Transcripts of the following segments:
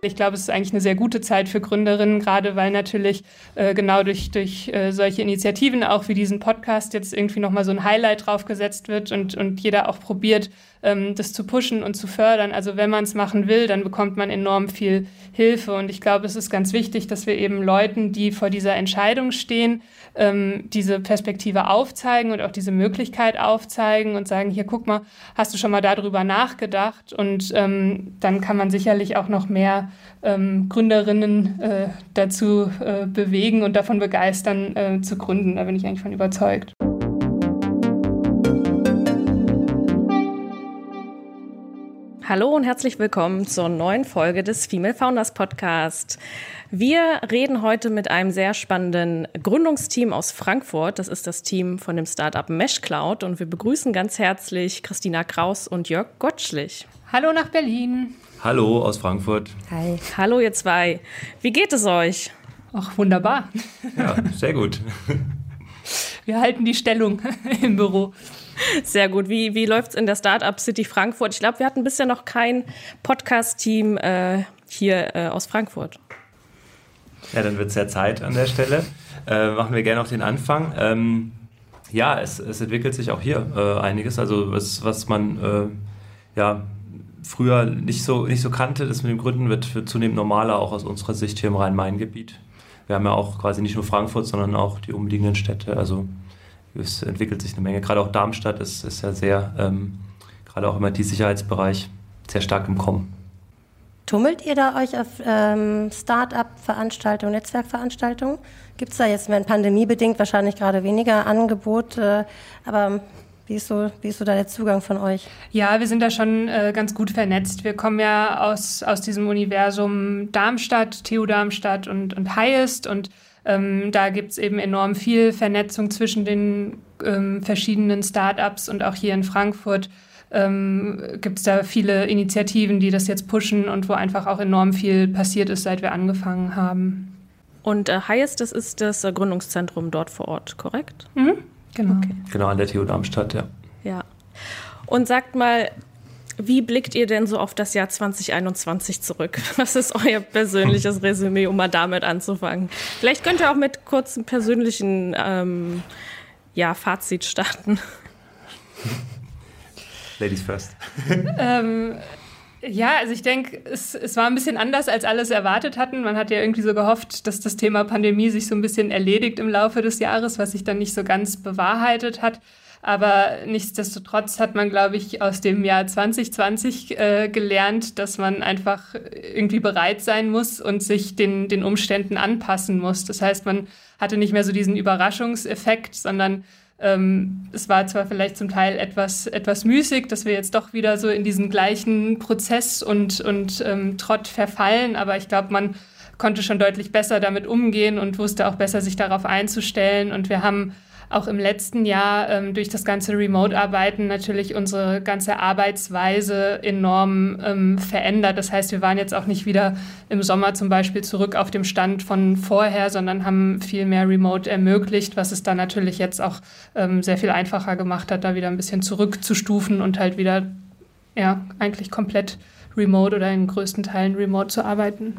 Ich glaube, es ist eigentlich eine sehr gute Zeit für Gründerinnen, gerade weil natürlich äh, genau durch, durch äh, solche Initiativen, auch wie diesen Podcast, jetzt irgendwie nochmal so ein Highlight draufgesetzt wird und, und jeder auch probiert, ähm, das zu pushen und zu fördern. Also wenn man es machen will, dann bekommt man enorm viel Hilfe. Und ich glaube, es ist ganz wichtig, dass wir eben Leuten, die vor dieser Entscheidung stehen, ähm, diese Perspektive aufzeigen und auch diese Möglichkeit aufzeigen und sagen, hier guck mal, hast du schon mal darüber nachgedacht? Und ähm, dann kann man sicherlich auch noch mehr ähm, Gründerinnen äh, dazu äh, bewegen und davon begeistern, äh, zu gründen. Da bin ich eigentlich von überzeugt. Hallo und herzlich willkommen zur neuen Folge des Female Founders Podcast. Wir reden heute mit einem sehr spannenden Gründungsteam aus Frankfurt. Das ist das Team von dem Startup MeshCloud und wir begrüßen ganz herzlich Christina Kraus und Jörg Gottschlich. Hallo nach Berlin. Hallo aus Frankfurt. Hi. Hallo ihr zwei. Wie geht es euch? Ach, wunderbar. Ja, sehr gut. Wir halten die Stellung im Büro. Sehr gut. Wie, wie läuft es in der Startup City Frankfurt? Ich glaube, wir hatten bisher noch kein Podcast-Team äh, hier äh, aus Frankfurt. Ja, dann wird es ja Zeit an der Stelle. Äh, machen wir gerne auch den Anfang. Ähm, ja, es, es, entwickelt sich auch hier äh, einiges. Also was, was man äh, ja früher nicht so, nicht so kannte, das mit dem Gründen wird, wird zunehmend normaler, auch aus unserer Sicht hier im Rhein-Main-Gebiet. Wir haben ja auch quasi nicht nur Frankfurt, sondern auch die umliegenden Städte. Also es entwickelt sich eine Menge. Gerade auch Darmstadt ist, ist ja sehr, ähm, gerade auch im IT-Sicherheitsbereich, sehr stark im Kommen. Tummelt ihr da euch auf ähm, Start-up-Veranstaltungen, Netzwerkveranstaltungen? Gibt es da jetzt, wenn pandemiebedingt wahrscheinlich gerade weniger Angebot, äh, aber wie ist, so, wie ist so da der Zugang von euch? Ja, wir sind da schon äh, ganz gut vernetzt. Wir kommen ja aus, aus diesem Universum Darmstadt, TU Darmstadt und, und Highest und ähm, da gibt es eben enorm viel Vernetzung zwischen den ähm, verschiedenen Startups und auch hier in Frankfurt ähm, gibt es da viele Initiativen, die das jetzt pushen und wo einfach auch enorm viel passiert ist, seit wir angefangen haben. Und äh, Highest, das ist das äh, Gründungszentrum dort vor Ort, korrekt? Mhm, genau. Okay. Genau, an der TU Darmstadt, ja. Ja. Und sagt mal, wie blickt ihr denn so auf das Jahr 2021 zurück? Was ist euer persönliches Resümee, um mal damit anzufangen? Vielleicht könnt ihr auch mit kurzem persönlichen ähm, ja, Fazit starten. Ladies first. ähm, ja, also ich denke, es, es war ein bisschen anders, als alles erwartet hatten. Man hat ja irgendwie so gehofft, dass das Thema Pandemie sich so ein bisschen erledigt im Laufe des Jahres, was sich dann nicht so ganz bewahrheitet hat. Aber nichtsdestotrotz hat man, glaube ich, aus dem Jahr 2020 äh, gelernt, dass man einfach irgendwie bereit sein muss und sich den, den Umständen anpassen muss. Das heißt, man hatte nicht mehr so diesen Überraschungseffekt, sondern ähm, es war zwar vielleicht zum Teil etwas, etwas müßig, dass wir jetzt doch wieder so in diesen gleichen Prozess und, und ähm, Trott verfallen, aber ich glaube, man konnte schon deutlich besser damit umgehen und wusste auch besser, sich darauf einzustellen. Und wir haben auch im letzten Jahr ähm, durch das ganze Remote-Arbeiten natürlich unsere ganze Arbeitsweise enorm ähm, verändert. Das heißt, wir waren jetzt auch nicht wieder im Sommer zum Beispiel zurück auf dem Stand von vorher, sondern haben viel mehr Remote ermöglicht, was es dann natürlich jetzt auch ähm, sehr viel einfacher gemacht hat, da wieder ein bisschen zurückzustufen und halt wieder ja, eigentlich komplett remote oder in größten Teilen remote zu arbeiten.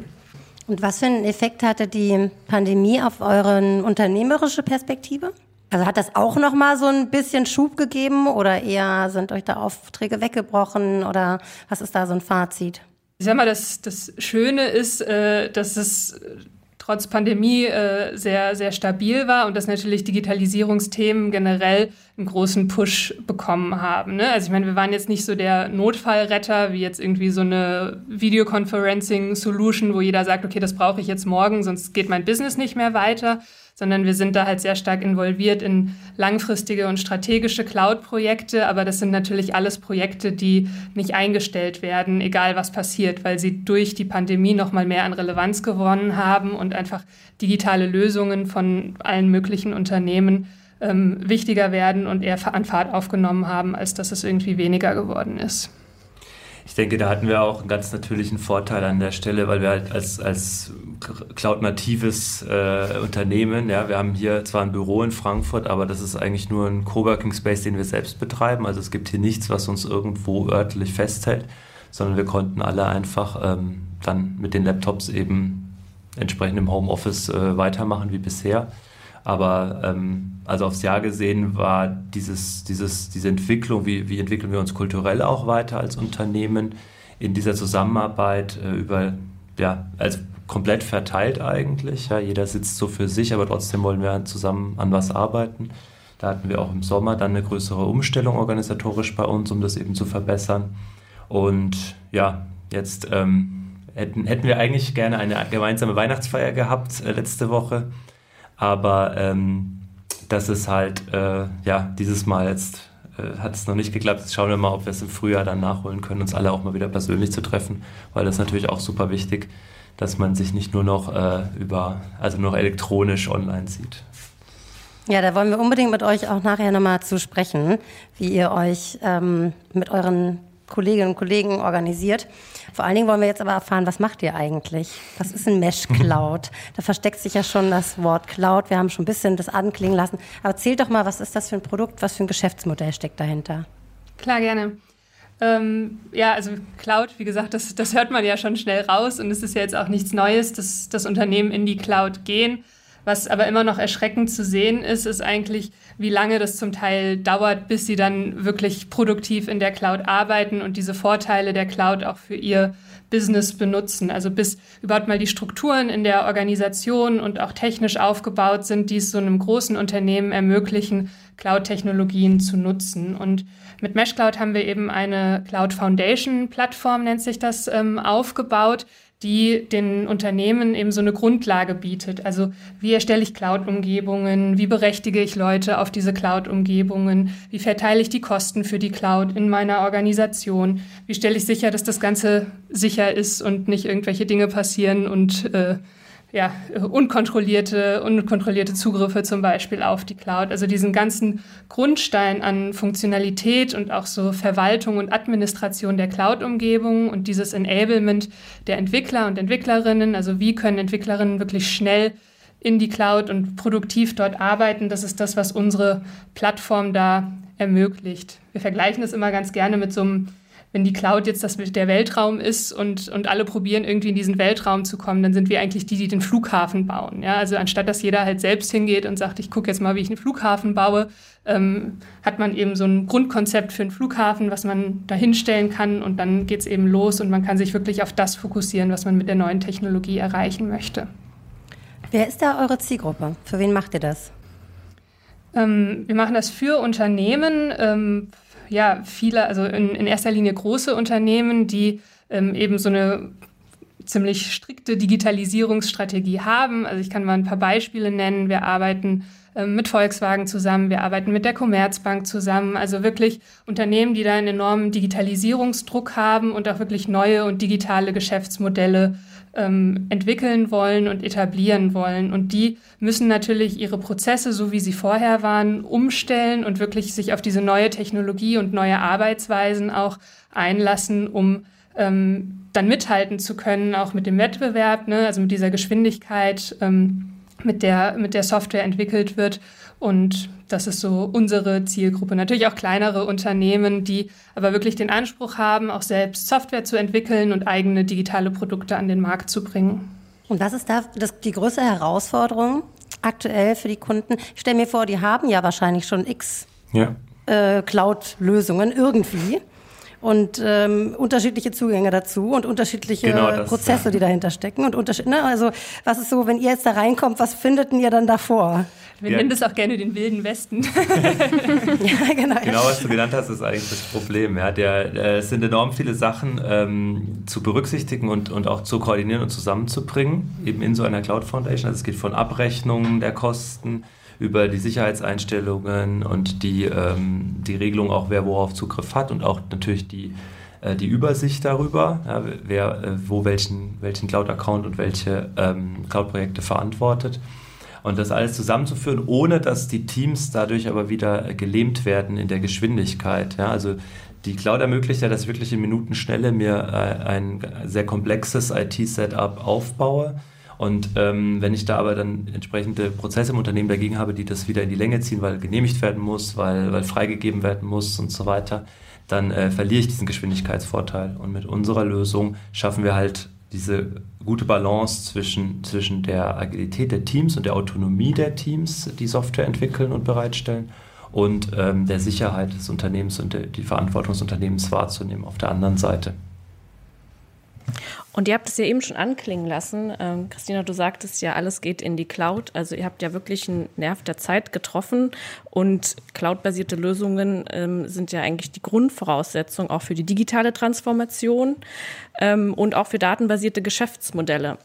Und was für einen Effekt hatte die Pandemie auf eure unternehmerische Perspektive? Also hat das auch noch mal so ein bisschen Schub gegeben oder eher sind euch da Aufträge weggebrochen oder was ist da so ein Fazit? Ich sag mal, das, das Schöne ist, äh, dass es trotz Pandemie äh, sehr, sehr stabil war und dass natürlich Digitalisierungsthemen generell einen großen Push bekommen haben. Ne? Also ich meine, wir waren jetzt nicht so der Notfallretter, wie jetzt irgendwie so eine Videoconferencing-Solution, wo jeder sagt, okay, das brauche ich jetzt morgen, sonst geht mein Business nicht mehr weiter, sondern wir sind da halt sehr stark involviert in langfristige und strategische Cloud-Projekte. Aber das sind natürlich alles Projekte, die nicht eingestellt werden, egal was passiert, weil sie durch die Pandemie noch mal mehr an Relevanz gewonnen haben und einfach digitale Lösungen von allen möglichen Unternehmen ähm, wichtiger werden und eher an Fahrt aufgenommen haben, als dass es irgendwie weniger geworden ist. Ich denke, da hatten wir auch einen ganz natürlichen Vorteil an der Stelle, weil wir halt als, als cloud-natives äh, Unternehmen, ja, wir haben hier zwar ein Büro in Frankfurt, aber das ist eigentlich nur ein Coworking Space, den wir selbst betreiben. Also es gibt hier nichts, was uns irgendwo örtlich festhält, sondern wir konnten alle einfach ähm, dann mit den Laptops eben entsprechend im Homeoffice äh, weitermachen wie bisher. Aber ähm, also aufs Jahr gesehen war dieses, dieses, diese Entwicklung, wie, wie entwickeln wir uns kulturell auch weiter als Unternehmen in dieser Zusammenarbeit äh, über, ja, als komplett verteilt eigentlich. Ja, jeder sitzt so für sich, aber trotzdem wollen wir zusammen an was arbeiten. Da hatten wir auch im Sommer dann eine größere Umstellung organisatorisch bei uns, um das eben zu verbessern. Und ja, jetzt ähm, hätten, hätten wir eigentlich gerne eine gemeinsame Weihnachtsfeier gehabt äh, letzte Woche. Aber ähm, das ist halt, äh, ja, dieses Mal jetzt äh, hat es noch nicht geklappt. Jetzt schauen wir mal, ob wir es im Frühjahr dann nachholen können, uns alle auch mal wieder persönlich zu treffen, weil das ist natürlich auch super wichtig, dass man sich nicht nur noch äh, über, also nur elektronisch online sieht. Ja, da wollen wir unbedingt mit euch auch nachher nochmal zu sprechen, wie ihr euch ähm, mit euren Kolleginnen und Kollegen organisiert. Vor allen Dingen wollen wir jetzt aber erfahren, was macht ihr eigentlich? Was ist ein Mesh Cloud? Da versteckt sich ja schon das Wort Cloud. Wir haben schon ein bisschen das anklingen lassen. Aber erzählt doch mal, was ist das für ein Produkt? Was für ein Geschäftsmodell steckt dahinter? Klar, gerne. Ähm, ja, also Cloud, wie gesagt, das, das hört man ja schon schnell raus und es ist ja jetzt auch nichts Neues, dass das Unternehmen in die Cloud gehen. Was aber immer noch erschreckend zu sehen ist, ist eigentlich, wie lange das zum Teil dauert, bis sie dann wirklich produktiv in der Cloud arbeiten und diese Vorteile der Cloud auch für ihr Business benutzen. Also bis überhaupt mal die Strukturen in der Organisation und auch technisch aufgebaut sind, die es so einem großen Unternehmen ermöglichen, Cloud-Technologien zu nutzen. Und mit Mesh Cloud haben wir eben eine Cloud Foundation Plattform, nennt sich das, ähm, aufgebaut, die den Unternehmen eben so eine Grundlage bietet. Also wie erstelle ich Cloud-Umgebungen, wie berechtige ich Leute auf diese Cloud-Umgebungen, wie verteile ich die Kosten für die Cloud in meiner Organisation, wie stelle ich sicher, dass das Ganze sicher ist und nicht irgendwelche Dinge passieren und äh, ja, unkontrollierte, unkontrollierte Zugriffe zum Beispiel auf die Cloud. Also diesen ganzen Grundstein an Funktionalität und auch so Verwaltung und Administration der Cloud-Umgebung und dieses Enablement der Entwickler und Entwicklerinnen. Also wie können Entwicklerinnen wirklich schnell in die Cloud und produktiv dort arbeiten. Das ist das, was unsere Plattform da ermöglicht. Wir vergleichen das immer ganz gerne mit so einem wenn die Cloud jetzt das der Weltraum ist und, und alle probieren irgendwie in diesen Weltraum zu kommen, dann sind wir eigentlich die, die den Flughafen bauen. Ja? Also anstatt dass jeder halt selbst hingeht und sagt, ich gucke jetzt mal, wie ich einen Flughafen baue, ähm, hat man eben so ein Grundkonzept für einen Flughafen, was man da hinstellen kann und dann geht es eben los und man kann sich wirklich auf das fokussieren, was man mit der neuen Technologie erreichen möchte. Wer ist da eure Zielgruppe? Für wen macht ihr das? Ähm, wir machen das für Unternehmen, ähm, ja, viele, also in, in erster Linie große Unternehmen, die ähm, eben so eine ziemlich strikte Digitalisierungsstrategie haben. Also ich kann mal ein paar Beispiele nennen. Wir arbeiten ähm, mit Volkswagen zusammen, wir arbeiten mit der Commerzbank zusammen. Also wirklich Unternehmen, die da einen enormen Digitalisierungsdruck haben und auch wirklich neue und digitale Geschäftsmodelle ähm, entwickeln wollen und etablieren wollen. Und die müssen natürlich ihre Prozesse, so wie sie vorher waren, umstellen und wirklich sich auf diese neue Technologie und neue Arbeitsweisen auch einlassen, um ähm, dann mithalten zu können, auch mit dem Wettbewerb, ne? also mit dieser Geschwindigkeit, ähm, mit, der, mit der Software entwickelt wird. Und das ist so unsere Zielgruppe. Natürlich auch kleinere Unternehmen, die aber wirklich den Anspruch haben, auch selbst Software zu entwickeln und eigene digitale Produkte an den Markt zu bringen. Und was ist da das, die größte Herausforderung aktuell für die Kunden? Ich stelle mir vor, die haben ja wahrscheinlich schon x ja. äh, Cloud-Lösungen irgendwie und ähm, unterschiedliche Zugänge dazu und unterschiedliche genau das, Prozesse, ja. die dahinter stecken und unterschied ne? also was ist so, wenn ihr jetzt da reinkommt, was findet ihr dann davor? Wir ja. nennen das auch gerne den wilden Westen. ja, genau. Genau, was du genannt hast, ist eigentlich das Problem. Ja, der, äh, es sind enorm viele Sachen ähm, zu berücksichtigen und, und auch zu koordinieren und zusammenzubringen, eben in so einer Cloud Foundation. Also es geht von Abrechnungen der Kosten über die Sicherheitseinstellungen und die, ähm, die Regelung auch, wer worauf Zugriff hat und auch natürlich die, äh, die Übersicht darüber, ja, wer äh, wo welchen, welchen Cloud-Account und welche ähm, Cloud-Projekte verantwortet. Und das alles zusammenzuführen, ohne dass die Teams dadurch aber wieder gelähmt werden in der Geschwindigkeit. Ja, also die Cloud ermöglicht ja, dass ich wirklich in Minutenschnelle mir äh, ein sehr komplexes IT-Setup aufbaue und ähm, wenn ich da aber dann entsprechende Prozesse im Unternehmen dagegen habe, die das wieder in die Länge ziehen, weil genehmigt werden muss, weil, weil freigegeben werden muss und so weiter, dann äh, verliere ich diesen Geschwindigkeitsvorteil. Und mit unserer Lösung schaffen wir halt diese gute Balance zwischen, zwischen der Agilität der Teams und der Autonomie der Teams, die Software entwickeln und bereitstellen, und ähm, der Sicherheit des Unternehmens und der, die Verantwortung des Unternehmens wahrzunehmen auf der anderen Seite. Und ihr habt es ja eben schon anklingen lassen. Ähm, Christina, du sagtest ja, alles geht in die Cloud. Also ihr habt ja wirklich einen Nerv der Zeit getroffen. Und cloudbasierte Lösungen ähm, sind ja eigentlich die Grundvoraussetzung auch für die digitale Transformation ähm, und auch für datenbasierte Geschäftsmodelle.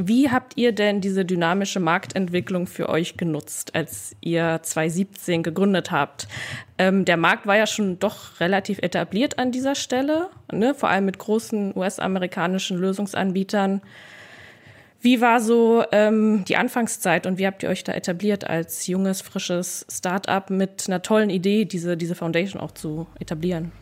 Wie habt ihr denn diese dynamische Marktentwicklung für euch genutzt, als ihr 2017 gegründet habt? Ähm, der Markt war ja schon doch relativ etabliert an dieser Stelle, ne? vor allem mit großen US-amerikanischen Lösungsanbietern. Wie war so ähm, die Anfangszeit und wie habt ihr euch da etabliert als junges, frisches Start-up mit einer tollen Idee, diese, diese Foundation auch zu etablieren?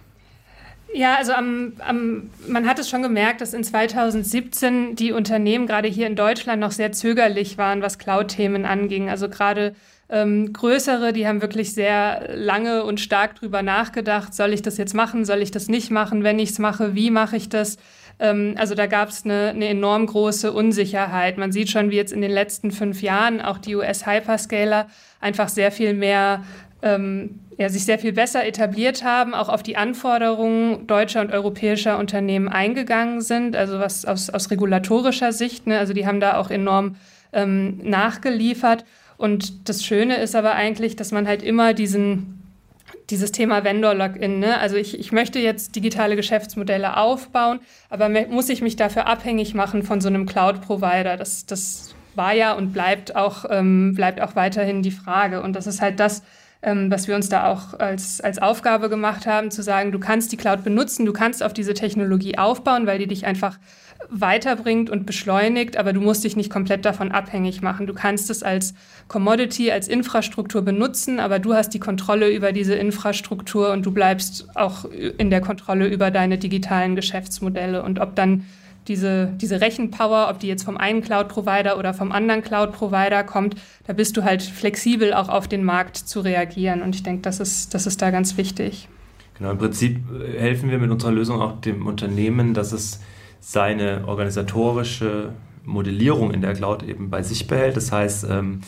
Ja, also am, am, man hat es schon gemerkt, dass in 2017 die Unternehmen gerade hier in Deutschland noch sehr zögerlich waren, was Cloud-Themen anging. Also gerade ähm, größere, die haben wirklich sehr lange und stark drüber nachgedacht, soll ich das jetzt machen, soll ich das nicht machen, wenn ich es mache, wie mache ich das? Ähm, also da gab es eine, eine enorm große Unsicherheit. Man sieht schon, wie jetzt in den letzten fünf Jahren auch die US-Hyperscaler einfach sehr viel mehr ähm, ja, sich sehr viel besser etabliert haben, auch auf die Anforderungen deutscher und europäischer Unternehmen eingegangen sind, also was aus, aus regulatorischer Sicht, ne, also die haben da auch enorm ähm, nachgeliefert. Und das Schöne ist aber eigentlich, dass man halt immer diesen, dieses Thema Vendor-Login, ne? also ich, ich möchte jetzt digitale Geschäftsmodelle aufbauen, aber muss ich mich dafür abhängig machen von so einem Cloud-Provider? Das, das war ja und bleibt auch, ähm, bleibt auch weiterhin die Frage. Und das ist halt das, ähm, was wir uns da auch als, als Aufgabe gemacht haben, zu sagen, du kannst die Cloud benutzen, du kannst auf diese Technologie aufbauen, weil die dich einfach weiterbringt und beschleunigt, aber du musst dich nicht komplett davon abhängig machen. Du kannst es als Commodity, als Infrastruktur benutzen, aber du hast die Kontrolle über diese Infrastruktur und du bleibst auch in der Kontrolle über deine digitalen Geschäftsmodelle. Und ob dann diese, diese Rechenpower, ob die jetzt vom einen Cloud-Provider oder vom anderen Cloud-Provider kommt, da bist du halt flexibel auch auf den Markt zu reagieren. Und ich denke, das ist, das ist da ganz wichtig. Genau, im Prinzip äh, helfen wir mit unserer Lösung auch dem Unternehmen, dass es seine organisatorische Modellierung in der Cloud eben bei sich behält. Das heißt, ähm,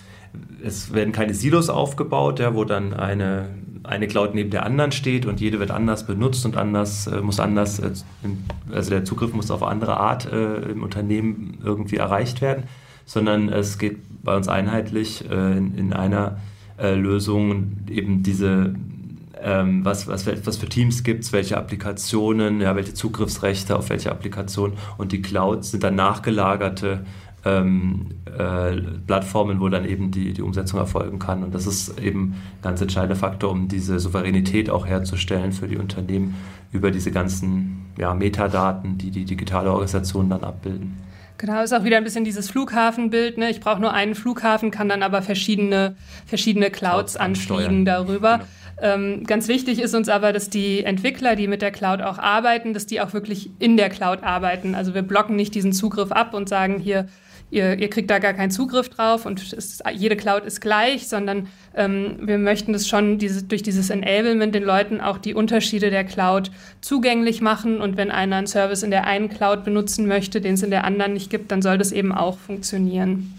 es werden keine Silos aufgebaut, wo dann eine eine Cloud neben der anderen steht und jede wird anders benutzt und anders äh, muss anders, äh, also der Zugriff muss auf andere Art äh, im Unternehmen irgendwie erreicht werden, sondern es geht bei uns einheitlich äh, in, in, einer äh, Lösung eben diese ähm, was, was, was für Teams gibt es, welche Applikationen, ja, welche Zugriffsrechte auf welche Applikationen und die Clouds sind dann nachgelagerte ähm, äh, Plattformen, wo dann eben die, die Umsetzung erfolgen kann. Und das ist eben ein ganz entscheidender Faktor, um diese Souveränität auch herzustellen für die Unternehmen über diese ganzen ja, Metadaten, die die digitale Organisation dann abbilden. Genau, ist auch wieder ein bisschen dieses Flughafenbild. Ne? Ich brauche nur einen Flughafen, kann dann aber verschiedene, verschiedene Clouds anfliegen darüber. Genau. Ähm, ganz wichtig ist uns aber, dass die Entwickler, die mit der Cloud auch arbeiten, dass die auch wirklich in der Cloud arbeiten. Also wir blocken nicht diesen Zugriff ab und sagen hier, ihr, ihr kriegt da gar keinen Zugriff drauf und ist, jede Cloud ist gleich, sondern ähm, wir möchten das schon diese, durch dieses Enablement den Leuten auch die Unterschiede der Cloud zugänglich machen. Und wenn einer einen Service in der einen Cloud benutzen möchte, den es in der anderen nicht gibt, dann soll das eben auch funktionieren.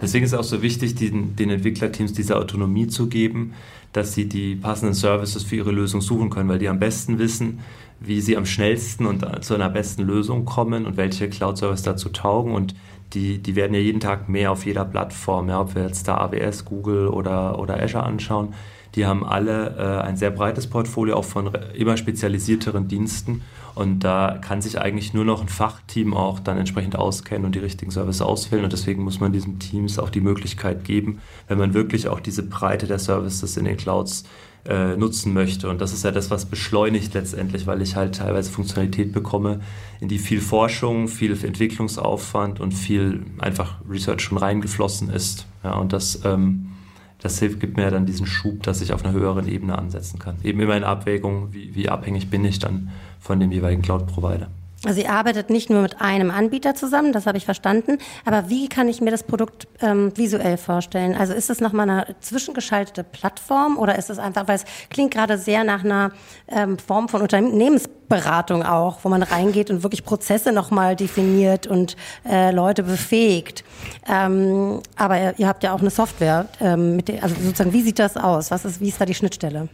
Deswegen ist es auch so wichtig, den, den Entwicklerteams diese Autonomie zu geben, dass sie die passenden Services für ihre Lösung suchen können, weil die am besten wissen, wie sie am schnellsten und zu einer besten Lösung kommen und welche Cloud-Service dazu taugen. Und die, die werden ja jeden Tag mehr auf jeder Plattform, ja, ob wir jetzt da AWS, Google oder, oder Azure anschauen. Die haben alle äh, ein sehr breites Portfolio, auch von immer spezialisierteren Diensten. Und da kann sich eigentlich nur noch ein Fachteam auch dann entsprechend auskennen und die richtigen Services auswählen. Und deswegen muss man diesen Teams auch die Möglichkeit geben, wenn man wirklich auch diese Breite der Services in den Clouds äh, nutzen möchte. Und das ist ja das, was beschleunigt letztendlich, weil ich halt teilweise Funktionalität bekomme, in die viel Forschung, viel Entwicklungsaufwand und viel einfach Research schon reingeflossen ist. Ja, und das, ähm, das hilft, gibt mir dann diesen Schub, dass ich auf einer höheren Ebene ansetzen kann. Eben immer in Abwägung, wie, wie abhängig bin ich dann von dem jeweiligen Cloud-Provider. Also ihr arbeitet nicht nur mit einem Anbieter zusammen, das habe ich verstanden, aber wie kann ich mir das Produkt ähm, visuell vorstellen? Also ist es nochmal eine zwischengeschaltete Plattform oder ist es einfach, weil es klingt gerade sehr nach einer ähm, Form von Unternehmensberatung auch, wo man reingeht und wirklich Prozesse nochmal definiert und äh, Leute befähigt. Ähm, aber ihr, ihr, habt ja auch eine Software, ähm, mit der, also sozusagen, wie sieht das aus? Was ist, wie ist da die Schnittstelle?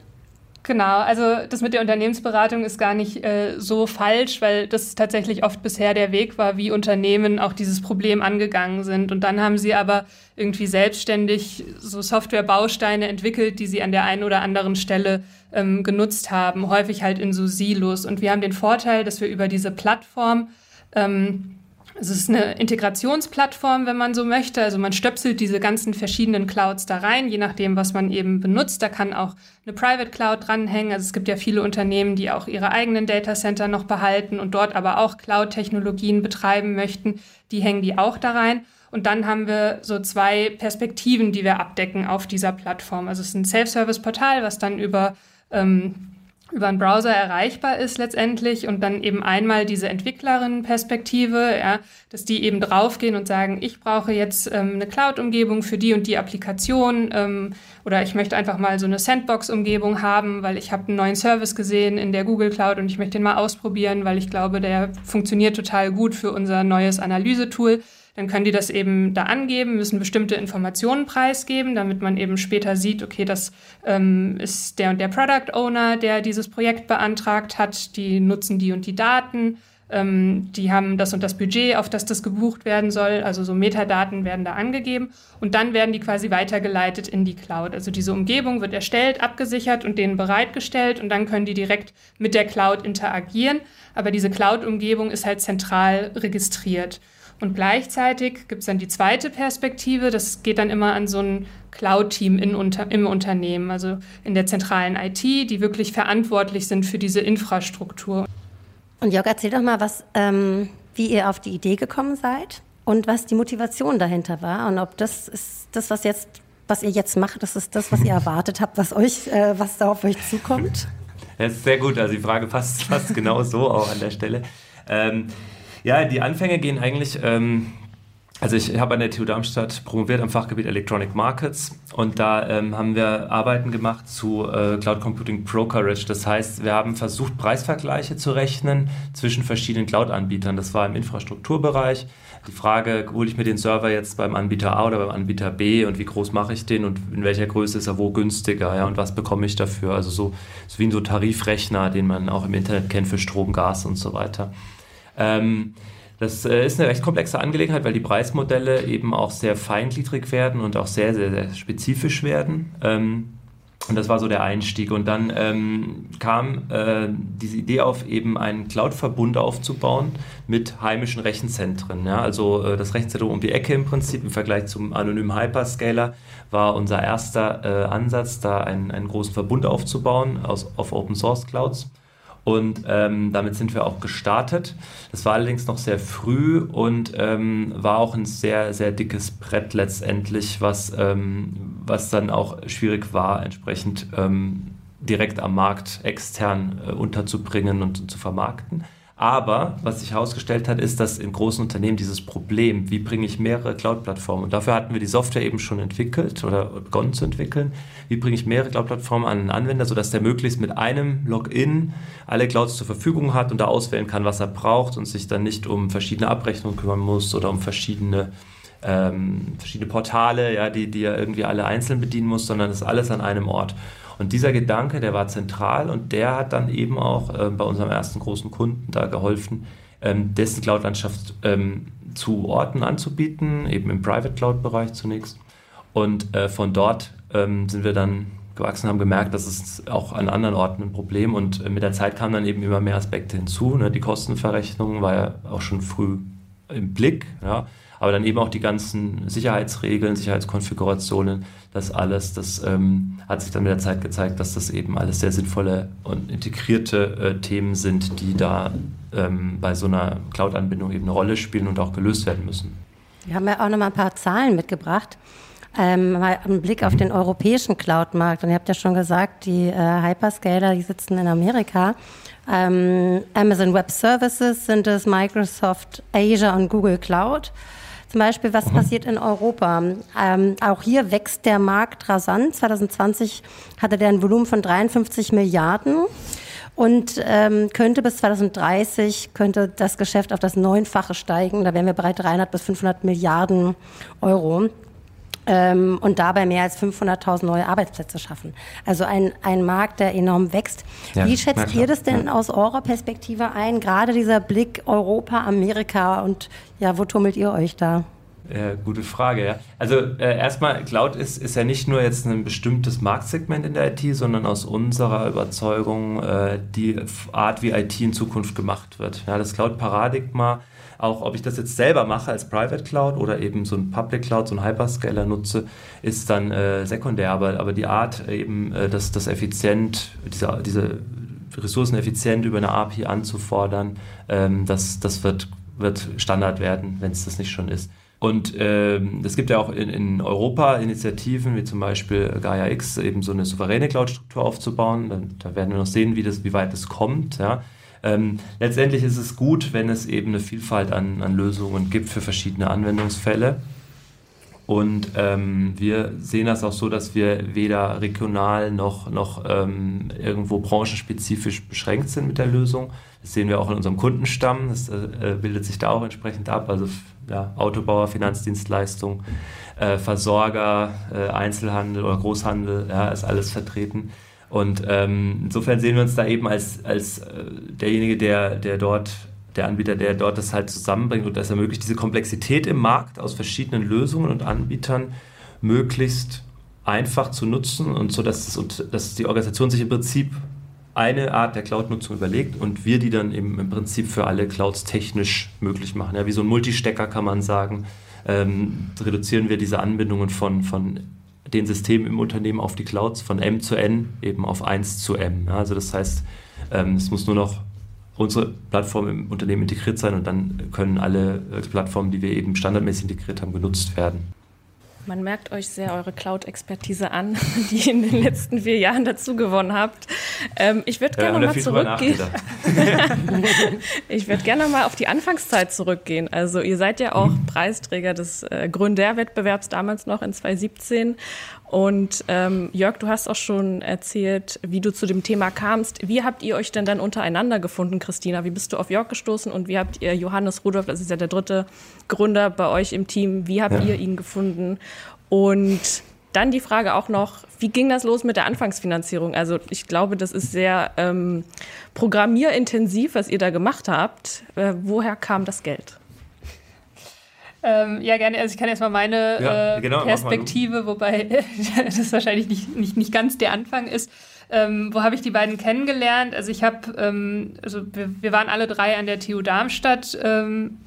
Genau, also das mit der Unternehmensberatung ist gar nicht äh, so falsch, weil das tatsächlich oft bisher der Weg war, wie Unternehmen auch dieses Problem angegangen sind. Und dann haben sie aber irgendwie selbstständig so Softwarebausteine entwickelt, die sie an der einen oder anderen Stelle ähm, genutzt haben, häufig halt in so Silos. Und wir haben den Vorteil, dass wir über diese Plattform ähm, es ist eine Integrationsplattform, wenn man so möchte. Also man stöpselt diese ganzen verschiedenen Clouds da rein, je nachdem, was man eben benutzt. Da kann auch eine Private Cloud dranhängen. Also es gibt ja viele Unternehmen, die auch ihre eigenen Datacenter noch behalten und dort aber auch Cloud-Technologien betreiben möchten. Die hängen die auch da rein. Und dann haben wir so zwei Perspektiven, die wir abdecken auf dieser Plattform. Also es ist ein Self-Service-Portal, was dann über ähm, über einen Browser erreichbar ist letztendlich und dann eben einmal diese Entwicklerinnen-Perspektive, ja, dass die eben draufgehen und sagen, ich brauche jetzt ähm, eine Cloud-Umgebung für die und die Applikation ähm, oder ich möchte einfach mal so eine Sandbox-Umgebung haben, weil ich habe einen neuen Service gesehen in der Google Cloud und ich möchte den mal ausprobieren, weil ich glaube, der funktioniert total gut für unser neues Analysetool dann können die das eben da angeben, müssen bestimmte Informationen preisgeben, damit man eben später sieht, okay, das ähm, ist der und der Product Owner, der dieses Projekt beantragt hat, die nutzen die und die Daten, ähm, die haben das und das Budget, auf das das gebucht werden soll, also so Metadaten werden da angegeben. Und dann werden die quasi weitergeleitet in die Cloud. Also diese Umgebung wird erstellt, abgesichert und denen bereitgestellt. Und dann können die direkt mit der Cloud interagieren, aber diese Cloud-Umgebung ist halt zentral registriert. Und gleichzeitig gibt es dann die zweite Perspektive, das geht dann immer an so ein Cloud-Team unter, im Unternehmen, also in der zentralen IT, die wirklich verantwortlich sind für diese Infrastruktur. Und Jörg, erzähl doch mal, was, ähm, wie ihr auf die Idee gekommen seid und was die Motivation dahinter war und ob das ist das, was jetzt, was ihr jetzt macht, das ist das, was ihr erwartet habt, was euch, äh, was da auf euch zukommt. Das ist sehr gut. Also die Frage passt fast genau so auch an der Stelle. Ähm, ja, die Anfänge gehen eigentlich. Ähm, also ich habe an der TU Darmstadt promoviert am Fachgebiet Electronic Markets und da ähm, haben wir Arbeiten gemacht zu äh, Cloud Computing Brokerage. Das heißt, wir haben versucht, Preisvergleiche zu rechnen zwischen verschiedenen Cloud-Anbietern. Das war im Infrastrukturbereich. Die Frage, hole ich mir den Server jetzt beim Anbieter A oder beim Anbieter B und wie groß mache ich den und in welcher Größe ist er wo günstiger ja, und was bekomme ich dafür? Also so, so wie ein so Tarifrechner, den man auch im Internet kennt für Strom, Gas und so weiter. Ähm, das äh, ist eine recht komplexe Angelegenheit, weil die Preismodelle eben auch sehr feingliedrig werden und auch sehr, sehr, sehr spezifisch werden. Ähm, und das war so der Einstieg. Und dann ähm, kam äh, diese Idee auf, eben einen Cloud-Verbund aufzubauen mit heimischen Rechenzentren. Also äh, das Rechenzentrum um die Ecke im Prinzip im Vergleich zum anonymen Hyperscaler war unser erster Ansatz, da einen, einen großen Verbund aufzubauen aus, auf Open Source Clouds. Und ähm, damit sind wir auch gestartet. Das war allerdings noch sehr früh und ähm, war auch ein sehr, sehr dickes Brett letztendlich, was, ähm, was dann auch schwierig war, entsprechend ähm, direkt am Markt extern äh, unterzubringen und zu vermarkten. Aber was sich herausgestellt hat, ist, dass in großen Unternehmen dieses Problem, wie bringe ich mehrere Cloud-Plattformen, und dafür hatten wir die Software eben schon entwickelt oder begonnen zu entwickeln, wie bringe ich mehrere Cloud-Plattformen an einen Anwender, sodass der möglichst mit einem Login alle Clouds zur Verfügung hat und da auswählen kann, was er braucht und sich dann nicht um verschiedene Abrechnungen kümmern muss oder um verschiedene ähm, verschiedene Portale, ja, die, die er irgendwie alle einzeln bedienen muss, sondern das alles an einem Ort. Und dieser Gedanke, der war zentral und der hat dann eben auch äh, bei unserem ersten großen Kunden da geholfen, ähm, dessen Cloud-Landschaft ähm, zu Orten anzubieten, eben im Private Cloud-Bereich zunächst. Und äh, von dort ähm, sind wir dann gewachsen, haben gemerkt, dass es auch an anderen Orten ein Problem und äh, mit der Zeit kamen dann eben immer mehr Aspekte hinzu. Ne? Die Kostenverrechnung war ja auch schon früh im Blick. Ja? Aber dann eben auch die ganzen Sicherheitsregeln, Sicherheitskonfigurationen, das alles, das ähm, hat sich dann mit der Zeit gezeigt, dass das eben alles sehr sinnvolle und integrierte äh, Themen sind, die da ähm, bei so einer Cloud-Anbindung eben eine Rolle spielen und auch gelöst werden müssen. Wir haben ja auch noch mal ein paar Zahlen mitgebracht. Ähm, mal ein Blick auf den europäischen Cloud-Markt. Und ihr habt ja schon gesagt, die äh, Hyperscaler, die sitzen in Amerika. Ähm, Amazon Web Services sind es, Microsoft Asia und Google Cloud. Zum Beispiel, was mhm. passiert in Europa? Ähm, auch hier wächst der Markt rasant. 2020 hatte der ein Volumen von 53 Milliarden und ähm, könnte bis 2030 könnte das Geschäft auf das Neunfache steigen. Da wären wir bereit 300 bis 500 Milliarden Euro. Ähm, und dabei mehr als 500.000 neue Arbeitsplätze schaffen. Also ein, ein Markt, der enorm wächst. Ja, Wie schätzt ihr das denn ja. aus eurer Perspektive ein? Gerade dieser Blick Europa, Amerika und ja, wo tummelt ihr euch da? Ja, gute Frage, ja. Also äh, erstmal, Cloud ist, ist ja nicht nur jetzt ein bestimmtes Marktsegment in der IT, sondern aus unserer Überzeugung äh, die Art, wie IT in Zukunft gemacht wird. Ja, das Cloud-Paradigma, auch ob ich das jetzt selber mache als Private Cloud oder eben so ein Public Cloud, so ein Hyperscaler nutze, ist dann äh, sekundär. Aber, aber die Art eben, äh, das, das effizient, diese, diese Ressourcen effizient über eine API anzufordern, ähm, das, das wird, wird Standard werden, wenn es das nicht schon ist. Und ähm, es gibt ja auch in, in, Europa Initiativen, wie zum Beispiel Gaia X, eben so eine souveräne Cloud-Struktur aufzubauen. Da, da, werden wir noch sehen, wie, das, wie weit das kommt. Ja. Ähm, letztendlich ist es gut, wenn es eben eine Vielfalt an, an Lösungen gibt für verschiedene Anwendungsfälle. Und ähm, wir sehen das auch so, dass wir weder regional noch, noch ähm, irgendwo branchenspezifisch beschränkt sind mit der Lösung. Das sehen wir auch in unserem Kundenstamm. Das äh, bildet sich da auch entsprechend ab. Also ja, Autobauer, Finanzdienstleistung, äh, Versorger, äh, Einzelhandel oder Großhandel, ja, ist alles vertreten. Und ähm, insofern sehen wir uns da eben als, als äh, derjenige, der, der dort, der Anbieter, der dort das halt zusammenbringt und das ermöglicht, diese Komplexität im Markt aus verschiedenen Lösungen und Anbietern möglichst einfach zu nutzen und so, dass, es, dass die Organisation sich im Prinzip eine Art der Cloud-Nutzung überlegt und wir die dann eben im Prinzip für alle Clouds technisch möglich machen. Ja, wie so ein Multistecker kann man sagen, ähm, reduzieren wir diese Anbindungen von, von den Systemen im Unternehmen auf die Clouds von M zu N eben auf 1 zu M. Ja, also das heißt, ähm, es muss nur noch unsere Plattform im Unternehmen integriert sein und dann können alle äh, Plattformen, die wir eben standardmäßig integriert haben, genutzt werden. Man merkt euch sehr eure Cloud-Expertise an, die ihr in den letzten vier Jahren dazu gewonnen habt. Ähm, ich würde gerne ja, mal zurückgehen. ich würde gerne mal auf die Anfangszeit zurückgehen. Also ihr seid ja auch mhm. Preisträger des äh, Gründerwettbewerbs damals noch in 2017 und ähm, Jörg, du hast auch schon erzählt, wie du zu dem Thema kamst. Wie habt ihr euch denn dann untereinander gefunden, Christina? Wie bist du auf Jörg gestoßen und wie habt ihr Johannes Rudolf, das ist ja der dritte Gründer bei euch im Team, wie habt ja. ihr ihn gefunden? Und dann die Frage auch noch, wie ging das los mit der Anfangsfinanzierung? Also ich glaube, das ist sehr ähm, programmierintensiv, was ihr da gemacht habt. Äh, woher kam das Geld? Ähm, ja, gerne. Also ich kann erstmal meine ja, äh, genau, Perspektive, wobei das wahrscheinlich nicht, nicht, nicht ganz der Anfang ist. Ähm, wo habe ich die beiden kennengelernt? Also ich habe, ähm, also wir, wir, waren alle drei an der TU Darmstadt. Ähm,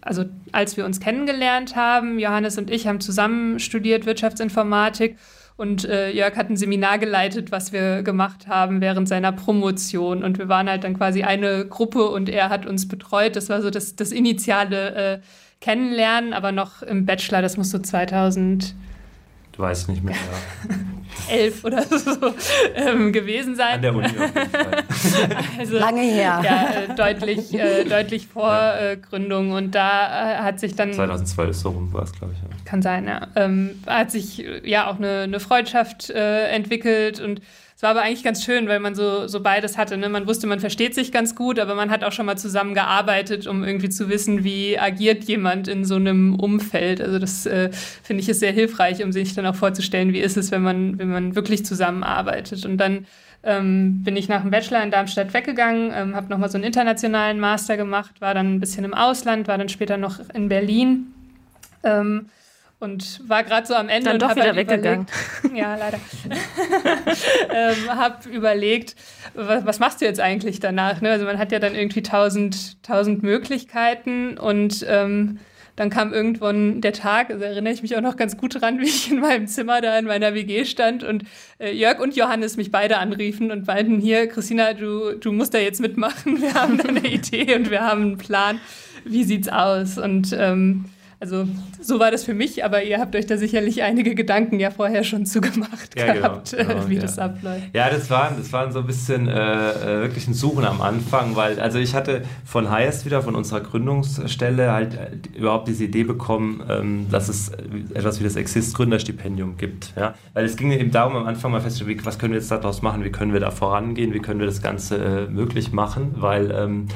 also als wir uns kennengelernt haben, Johannes und ich haben zusammen studiert Wirtschaftsinformatik und äh, Jörg hat ein Seminar geleitet, was wir gemacht haben während seiner Promotion. Und wir waren halt dann quasi eine Gruppe und er hat uns betreut. Das war so das, das initiale äh, kennenlernen, aber noch im Bachelor, das muss so 2000 Du weißt nicht mehr. Ja. elf oder so ähm, gewesen sein. An der Uni. also, Lange her. Ja, äh, deutlich, äh, deutlich vor ja. äh, Gründung. Und da äh, hat sich dann. 2012 so rum war es, glaube ich. Ja. Kann sein, ja. Ähm, hat sich äh, ja auch eine, eine Freundschaft äh, entwickelt und es war aber eigentlich ganz schön, weil man so, so beides hatte. Ne? Man wusste, man versteht sich ganz gut, aber man hat auch schon mal zusammen gearbeitet, um irgendwie zu wissen, wie agiert jemand in so einem Umfeld. Also das äh, finde ich ist sehr hilfreich, um sich dann auch vorzustellen, wie ist es, wenn man, wenn man wirklich zusammenarbeitet. Und dann ähm, bin ich nach dem Bachelor in Darmstadt weggegangen, ähm, habe nochmal so einen internationalen Master gemacht, war dann ein bisschen im Ausland, war dann später noch in Berlin. Ähm, und war gerade so am Ende Dann und doch wieder halt weggegangen. ja, leider. ähm, hab überlegt, was, was, machst du jetzt eigentlich danach? Ne? Also man hat ja dann irgendwie tausend, tausend Möglichkeiten und ähm, dann kam irgendwann der Tag, also erinnere ich mich auch noch ganz gut dran, wie ich in meinem Zimmer da in meiner WG stand und äh, Jörg und Johannes mich beide anriefen und meinten, hier, Christina, du, du musst da jetzt mitmachen, wir haben eine Idee und wir haben einen Plan, wie sieht's aus? Und ähm, Also so war das für mich, aber ihr habt euch da sicherlich einige Gedanken ja vorher schon zugemacht ja, genau, gehabt, genau, wie ja. das abläuft. Ja, das waren, das waren so ein bisschen äh, äh, wirklich ein Suchen am Anfang, weil also ich hatte von Highest wieder, von unserer Gründungsstelle halt äh, überhaupt diese Idee bekommen, ähm, dass es etwas wie das Exist Gründerstipendium gibt. Ja? Weil es ging eben darum, am Anfang mal festzustellen, was können wir jetzt daraus machen, wie können wir da vorangehen, wie können wir das Ganze äh, möglich machen, weil ähm,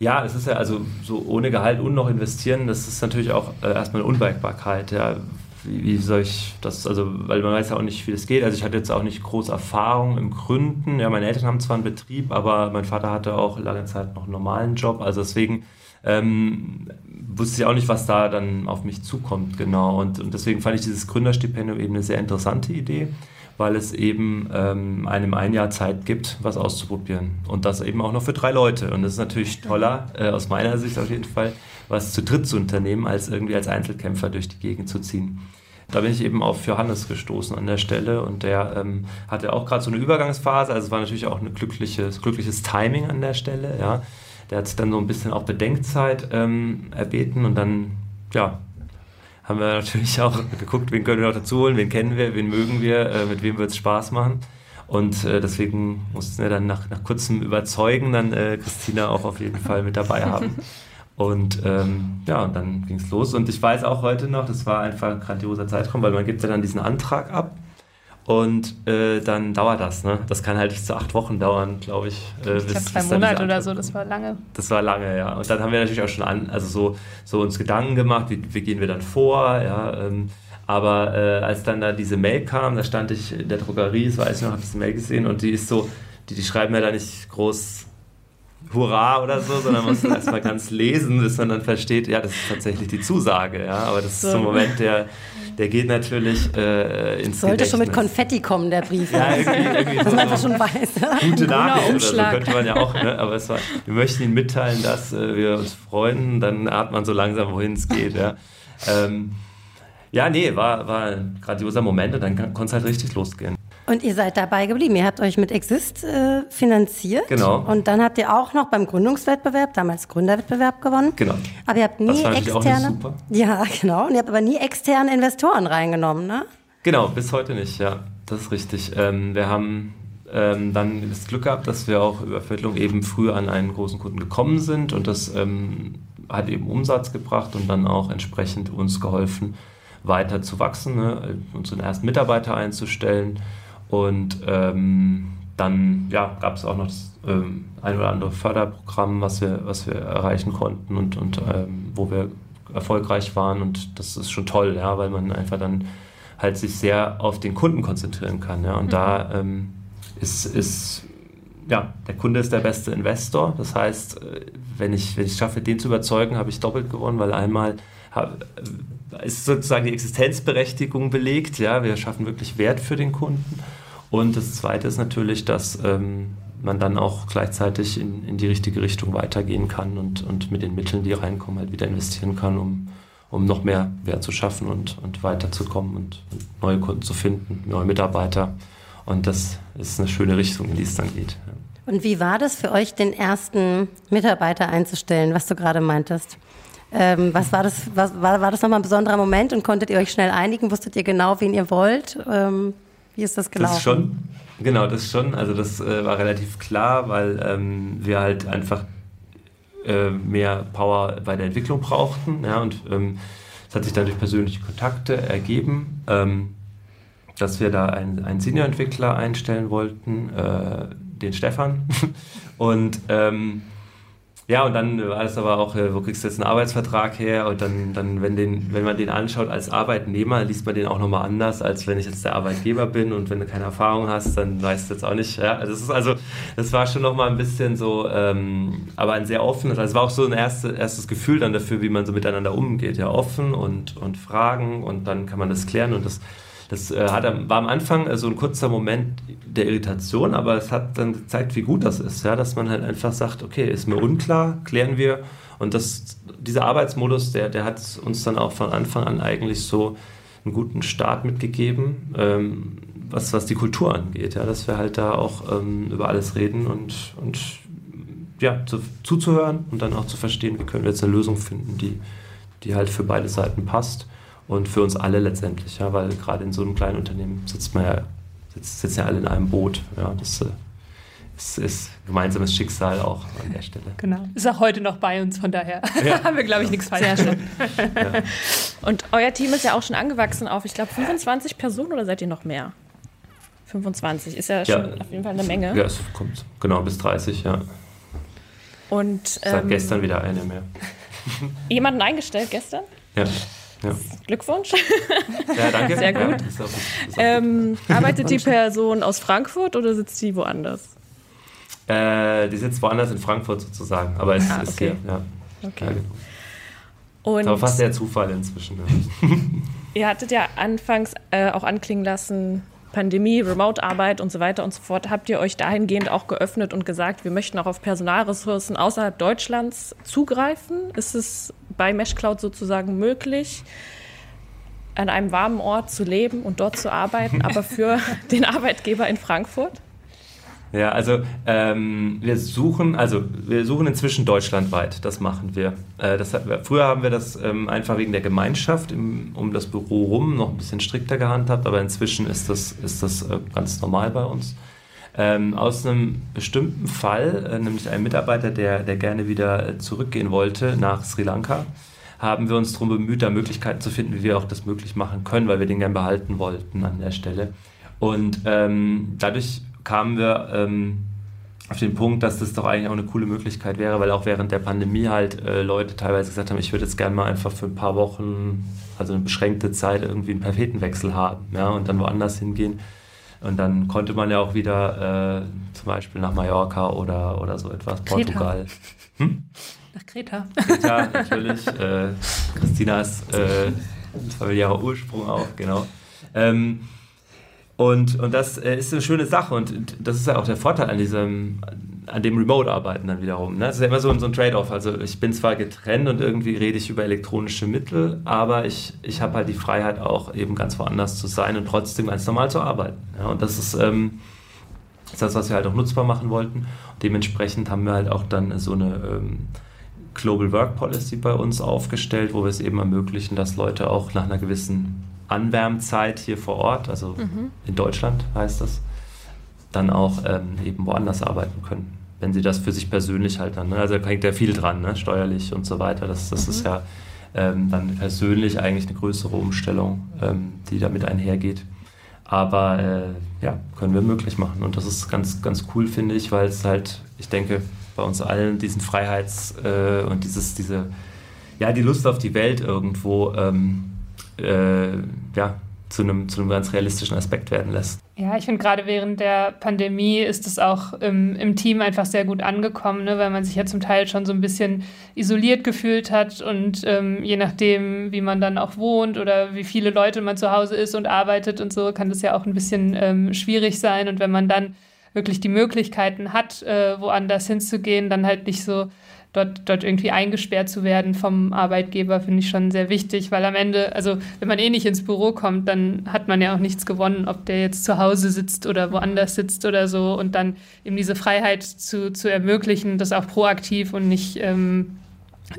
ja, es ist ja also so ohne Gehalt und noch investieren, das ist natürlich auch äh, erstmal eine Unwägbarkeit. Ja. Wie, wie, soll ich das, also, weil man weiß ja auch nicht, wie das geht. Also ich hatte jetzt auch nicht große Erfahrung im Gründen. Ja, meine Eltern haben zwar einen Betrieb, aber mein Vater hatte auch lange Zeit noch einen normalen Job. Also deswegen ähm, wusste ich auch nicht, was da dann auf mich zukommt, genau. Und, und deswegen fand ich dieses Gründerstipendium eben eine sehr interessante Idee weil es eben ähm, einem ein Jahr Zeit gibt, was auszuprobieren. Und das eben auch noch für drei Leute. Und das ist natürlich toller, äh, aus meiner Sicht auf jeden Fall, was zu dritt zu unternehmen, als irgendwie als Einzelkämpfer durch die Gegend zu ziehen. Da bin ich eben auf Johannes gestoßen an der Stelle und der ähm, hatte auch gerade so eine Übergangsphase, also es war natürlich auch ein glückliches, glückliches Timing an der Stelle. Ja. Der hat sich dann so ein bisschen auch Bedenkzeit ähm, erbeten und dann ja, haben wir natürlich auch geguckt, wen können wir noch dazu holen, wen kennen wir, wen mögen wir, äh, mit wem wird es Spaß machen. Und äh, deswegen mussten wir dann nach, nach kurzem Überzeugen dann äh, Christina auch auf jeden Fall mit dabei haben. Und ähm, ja, und dann ging es los. Und ich weiß auch heute noch, das war einfach ein grandioser Zeitraum, weil man gibt ja dann diesen Antrag ab und äh, dann dauert das. Ne? Das kann halt bis zu acht Wochen dauern, glaube ich. Äh, ich glaube zwei Monate oder so, das war lange. Das war lange, ja. Und dann haben wir natürlich auch schon an, also so, so uns Gedanken gemacht, wie, wie gehen wir dann vor, ja. Ähm, aber äh, als dann da diese Mail kam, da stand ich in der Drogerie, das weiß ich noch, habe diese Mail gesehen und die ist so, die, die schreiben ja da nicht groß Hurra oder so, sondern man muss erstmal ganz lesen, bis man dann versteht, ja, das ist tatsächlich die Zusage, ja. Aber das ist so ein Moment, der, der geht natürlich äh, ins Sollte Gedächtnis. schon mit Konfetti kommen, der Brief. Ja, irgendwie, irgendwie dass so man einfach schon weiß. Gute Nachricht oder so könnte man ja auch, ne? aber es war, wir möchten Ihnen mitteilen, dass äh, wir uns freuen, dann ahnt man so langsam, wohin es geht, ja. Ähm, ja, nee, war, war ein grandioser Moment und dann konnte es halt richtig losgehen. Und ihr seid dabei geblieben. Ihr habt euch mit Exist äh, finanziert. Genau. Und dann habt ihr auch noch beim Gründungswettbewerb, damals Gründerwettbewerb gewonnen. Genau. Aber ihr habt nie externe. Ja, genau. Und ihr habt aber nie externe Investoren reingenommen, ne? Genau, bis heute nicht, ja. Das ist richtig. Ähm, wir haben ähm, dann das Glück gehabt, dass wir auch über Vermittlung eben früh an einen großen Kunden gekommen sind und das ähm, hat eben Umsatz gebracht und dann auch entsprechend uns geholfen, weiter zu wachsen, ne? unseren ersten Mitarbeiter einzustellen und ähm, dann ja, gab es auch noch das ähm, ein oder andere Förderprogramm, was wir, was wir erreichen konnten und, und ähm, wo wir erfolgreich waren. Und das ist schon toll, ja, weil man einfach dann halt sich sehr auf den Kunden konzentrieren kann. Ja. Und mhm. da ähm, ist, ist ja, der Kunde ist der beste Investor. Das heißt, äh, wenn ich, wenn ich schaffe, den zu überzeugen, habe ich doppelt gewonnen, weil einmal äh, ist sozusagen die Existenzberechtigung belegt. Ja, wir schaffen wirklich Wert für den Kunden. Und das Zweite ist natürlich, dass ähm, man dann auch gleichzeitig in, in die richtige Richtung weitergehen kann und, und mit den Mitteln, die reinkommen, halt wieder investieren kann, um, um noch mehr Wert zu schaffen und, und weiterzukommen und, neue Kunden zu finden, neue Mitarbeiter. Und das ist eine schöne Richtung, in die es dann geht. Und wie war das für euch, den ersten Mitarbeiter einzustellen, was du gerade meintest? Ähm, was war das, was, war, war das nochmal ein besonderer Moment und konntet ihr euch schnell einigen? Wusstet ihr genau, wen ihr wollt? Ähm, wie ist das gelaufen? Das schon, genau, das schon. Also das äh, war relativ klar, weil ähm, wir halt einfach äh, mehr Power bei der Entwicklung brauchten. Ja, und ähm, es hat sich dann durch persönliche Kontakte ergeben, ähm, dass wir da einen, einen Senior-Entwickler einstellen wollten, äh, den Stefan. und ähm, ja, und dann war das aber auch, äh, wo kriegst du jetzt einen Arbeitsvertrag her? Und dann, dann wenn, den, wenn man den anschaut als Arbeitnehmer, liest man den auch nochmal anders, als wenn ich jetzt der Arbeitgeber bin. Und wenn du keine Erfahrung hast, dann weißt du jetzt auch nicht. Ja, also das ist also, das war schon nochmal ein bisschen so, ähm, aber ein sehr offenes, also es war auch so ein erste, erstes Gefühl dann dafür, wie man so miteinander umgeht. Ja, offen und, und fragen und dann kann man das klären und das das äh, hat, war am Anfang äh, so ein kurzer Moment der Irritation, aber es hat dann gezeigt, wie gut das ist, ja, dass man halt einfach sagt, okay, ist mir unklar, klären wir. Und das, dieser Arbeitsmodus, der, der hat uns dann auch von Anfang an eigentlich so einen guten Start mitgegeben, ähm, was, was die Kultur angeht, ja, dass wir halt da auch ähm, über alles reden und, und ja, zu, zuzuhören und dann auch zu verstehen, wie können wir jetzt eine Lösung finden, die, die halt für beide Seiten passt und für uns alle letztendlich, ja, weil gerade in so einem kleinen Unternehmen sitzt man ja, sitzt, sitzen ja alle in einem Boot. Ja, das äh, ist, ist gemeinsames Schicksal auch an der Stelle. Genau. Ist auch heute noch bei uns, von daher ja. haben wir, glaube ich, nichts falsch Sehr schön. ja. Und euer Team ist ja auch schon angewachsen auf, ich glaube, 25 Personen oder seid ihr noch mehr? 25 ist ja schon ja, auf jeden Fall eine Menge. Ja, es kommt genau bis 30, ja. Und seit ähm, gestern wieder eine mehr. Jemanden eingestellt gestern? Ja. Ja. Glückwunsch. Ja, danke. Sehr gut. Ja, ist auch, ist auch ähm, arbeitet die Person aus Frankfurt oder sitzt sie woanders? Äh, die sitzt woanders in Frankfurt sozusagen, aber es ah, ist okay. hier. Ja. Okay. Ja, genau. Und aber fast der Zufall inzwischen. ihr hattet ja anfangs äh, auch anklingen lassen, Pandemie, Remote-Arbeit und so weiter und so fort. Habt ihr euch dahingehend auch geöffnet und gesagt, wir möchten auch auf Personalressourcen außerhalb Deutschlands zugreifen? Ist es bei MeshCloud sozusagen möglich, an einem warmen Ort zu leben und dort zu arbeiten, aber für den Arbeitgeber in Frankfurt? Ja, also ähm, wir suchen, also wir suchen inzwischen deutschlandweit. Das machen wir. Äh, das früher haben wir das ähm, einfach wegen der Gemeinschaft im, um das Büro rum noch ein bisschen strikter gehandhabt, aber inzwischen ist das, ist das äh, ganz normal bei uns. Ähm, aus einem bestimmten Fall, äh, nämlich ein Mitarbeiter, der, der gerne wieder zurückgehen wollte nach Sri Lanka, haben wir uns darum bemüht, da Möglichkeiten zu finden, wie wir auch das möglich machen können, weil wir den gerne behalten wollten an der Stelle. Und ähm, dadurch kamen wir ähm, auf den Punkt, dass das doch eigentlich auch eine coole Möglichkeit wäre, weil auch während der Pandemie halt äh, Leute teilweise gesagt haben, ich würde jetzt gerne mal einfach für ein paar Wochen, also eine beschränkte Zeit, irgendwie einen Tapetenwechsel haben ja, und dann woanders hingehen. Und dann konnte man ja auch wieder äh, zum Beispiel nach Mallorca oder, oder so etwas, Kreta. Portugal. Hm? Nach Kreta. Kreta, natürlich. äh, Christinas äh, familiärer Ursprung auch, genau. Ähm, und, und das äh, ist eine schöne Sache und das ist ja auch der Vorteil an diesem, an dem Remote-Arbeiten dann wiederum. Ne? Das ist ja immer so, so ein Trade-off. Also ich bin zwar getrennt und irgendwie rede ich über elektronische Mittel, aber ich, ich habe halt die Freiheit auch eben ganz woanders zu sein und trotzdem ganz normal zu arbeiten. Ja? Und das ist, ähm, ist das, was wir halt auch nutzbar machen wollten. Und dementsprechend haben wir halt auch dann so eine ähm, Global Work Policy bei uns aufgestellt, wo wir es eben ermöglichen, dass Leute auch nach einer gewissen Anwärmzeit hier vor Ort, also mhm. in Deutschland heißt das, dann auch ähm, eben woanders arbeiten können. Wenn sie das für sich persönlich halt dann, ne? also da hängt ja viel dran, ne? steuerlich und so weiter. Das, das mhm. ist ja ähm, dann persönlich eigentlich eine größere Umstellung, ähm, die damit einhergeht. Aber äh, ja, können wir möglich machen. Und das ist ganz, ganz cool, finde ich, weil es halt, ich denke, bei uns allen diesen Freiheits- äh, und dieses, diese, ja, die Lust auf die Welt irgendwo ähm, äh, ja, zu einem, zu einem ganz realistischen Aspekt werden lässt. Ja, ich finde gerade während der Pandemie ist es auch im, im Team einfach sehr gut angekommen, ne, weil man sich ja zum Teil schon so ein bisschen isoliert gefühlt hat und ähm, je nachdem, wie man dann auch wohnt oder wie viele Leute man zu Hause ist und arbeitet und so, kann das ja auch ein bisschen ähm, schwierig sein. Und wenn man dann wirklich die Möglichkeiten hat, äh, woanders hinzugehen, dann halt nicht so dort, dort irgendwie eingesperrt zu werden vom Arbeitgeber, finde ich schon sehr wichtig, weil am Ende, also wenn man eh nicht ins Büro kommt, dann hat man ja auch nichts gewonnen, ob der jetzt zu Hause sitzt oder woanders sitzt oder so und dann eben diese Freiheit zu, zu ermöglichen, das auch proaktiv und nicht ähm,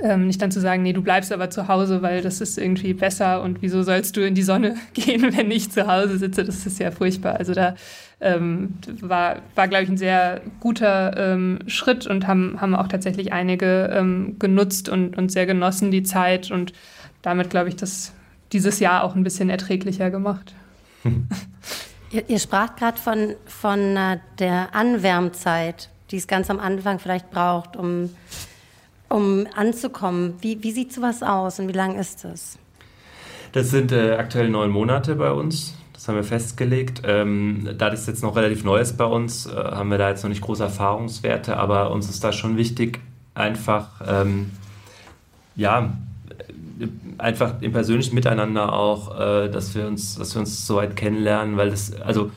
ähm, nicht dann zu sagen, nee, du bleibst aber zu Hause, weil das ist irgendwie besser und wieso sollst du in die Sonne gehen, wenn ich zu Hause sitze? Das ist ja furchtbar. Also da ähm, war, war glaube ich, ein sehr guter ähm, Schritt und haben, haben auch tatsächlich einige ähm, genutzt und, und sehr genossen die Zeit und damit, glaube ich, das dieses Jahr auch ein bisschen erträglicher gemacht. Ihr, ihr spracht gerade von, von äh, der Anwärmzeit, die es ganz am Anfang vielleicht braucht, um um anzukommen. Wie, wie sieht sowas aus und wie lang ist das? Das sind äh, aktuell neun Monate bei uns. Das haben wir festgelegt. Ähm, da das jetzt noch relativ neu ist bei uns, äh, haben wir da jetzt noch nicht große Erfahrungswerte, aber uns ist da schon wichtig, einfach, ähm, ja, einfach im persönlichen Miteinander auch, äh, dass wir uns, dass wir uns so weit kennenlernen, weil das, also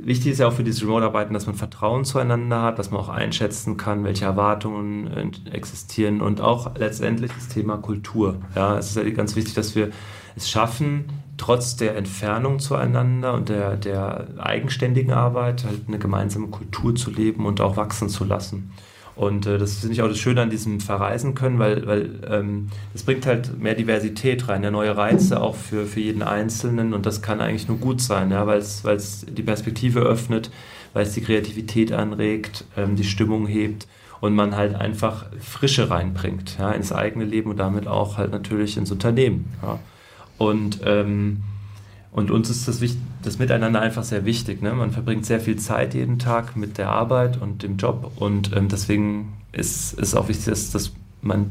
Wichtig ist ja auch für dieses Remote-Arbeiten, dass man Vertrauen zueinander hat, dass man auch einschätzen kann, welche Erwartungen existieren und auch letztendlich das Thema Kultur. Ja, es ist ja ganz wichtig, dass wir es schaffen, trotz der Entfernung zueinander und der, der eigenständigen Arbeit halt eine gemeinsame Kultur zu leben und auch wachsen zu lassen. Und äh, das finde ich auch das Schöne an diesem Verreisen können, weil, weil ähm, bringt halt mehr Diversität rein, ja, neue Reize auch für, für jeden Einzelnen und das kann eigentlich nur gut sein, ja, weil es die Perspektive öffnet, weil es die Kreativität anregt, ähm, die Stimmung hebt und man halt einfach Frische reinbringt ja, ins eigene Leben und damit auch halt natürlich ins Unternehmen. Ja. Und ähm, und uns ist das, das Miteinander einfach sehr wichtig. Ne? Man verbringt sehr viel Zeit jeden Tag mit der Arbeit und dem Job. Und ähm, deswegen ist es auch wichtig, dass, dass, man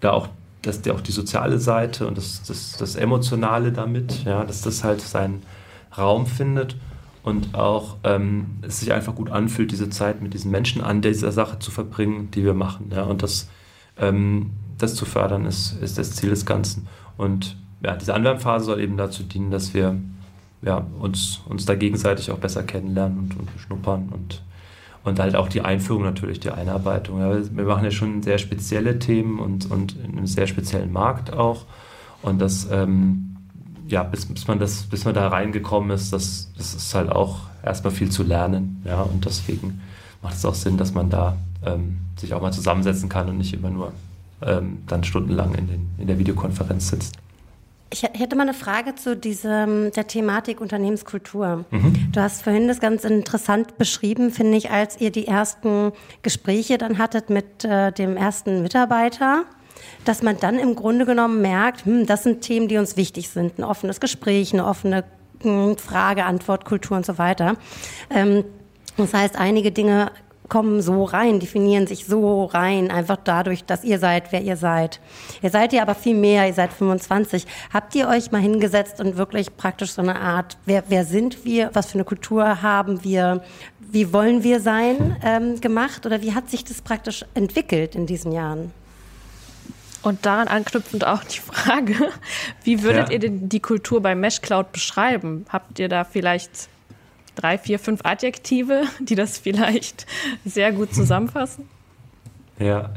da auch, dass der auch die soziale Seite und das, das, das Emotionale damit, ja, dass das halt seinen Raum findet und auch ähm, es sich einfach gut anfühlt, diese Zeit mit diesen Menschen an dieser Sache zu verbringen, die wir machen. Ja? Und das, ähm, das zu fördern, ist, ist das Ziel des Ganzen. Und ja, diese Anwärmphase soll eben dazu dienen, dass wir ja, uns, uns da gegenseitig auch besser kennenlernen und, und schnuppern und, und halt auch die Einführung natürlich, die Einarbeitung. Ja, wir machen ja schon sehr spezielle Themen und, und in einem sehr speziellen Markt auch. Und das, ähm, ja, bis, bis, man das, bis man da reingekommen ist, das, das ist halt auch erstmal viel zu lernen. Ja, und deswegen macht es auch Sinn, dass man da ähm, sich auch mal zusammensetzen kann und nicht immer nur ähm, dann stundenlang in, den, in der Videokonferenz sitzt. Ich hätte mal eine Frage zu diesem, der Thematik Unternehmenskultur. Mhm. Du hast vorhin das ganz interessant beschrieben, finde ich, als ihr die ersten Gespräche dann hattet mit äh, dem ersten Mitarbeiter, dass man dann im Grunde genommen merkt, hm, das sind Themen, die uns wichtig sind. Ein offenes Gespräch, eine offene hm, Frage, Antwort, Kultur und so weiter. Ähm, das heißt, einige Dinge kommen so rein, definieren sich so rein, einfach dadurch, dass ihr seid, wer ihr seid. Ihr seid ja aber viel mehr, ihr seid 25. Habt ihr euch mal hingesetzt und wirklich praktisch so eine Art, wer, wer sind wir, was für eine Kultur haben wir, wie wollen wir sein, ähm, gemacht? Oder wie hat sich das praktisch entwickelt in diesen Jahren? Und daran anknüpfend auch die Frage, wie würdet ja. ihr denn die Kultur bei MeshCloud beschreiben? Habt ihr da vielleicht drei, vier, fünf Adjektive, die das vielleicht sehr gut zusammenfassen? Ja.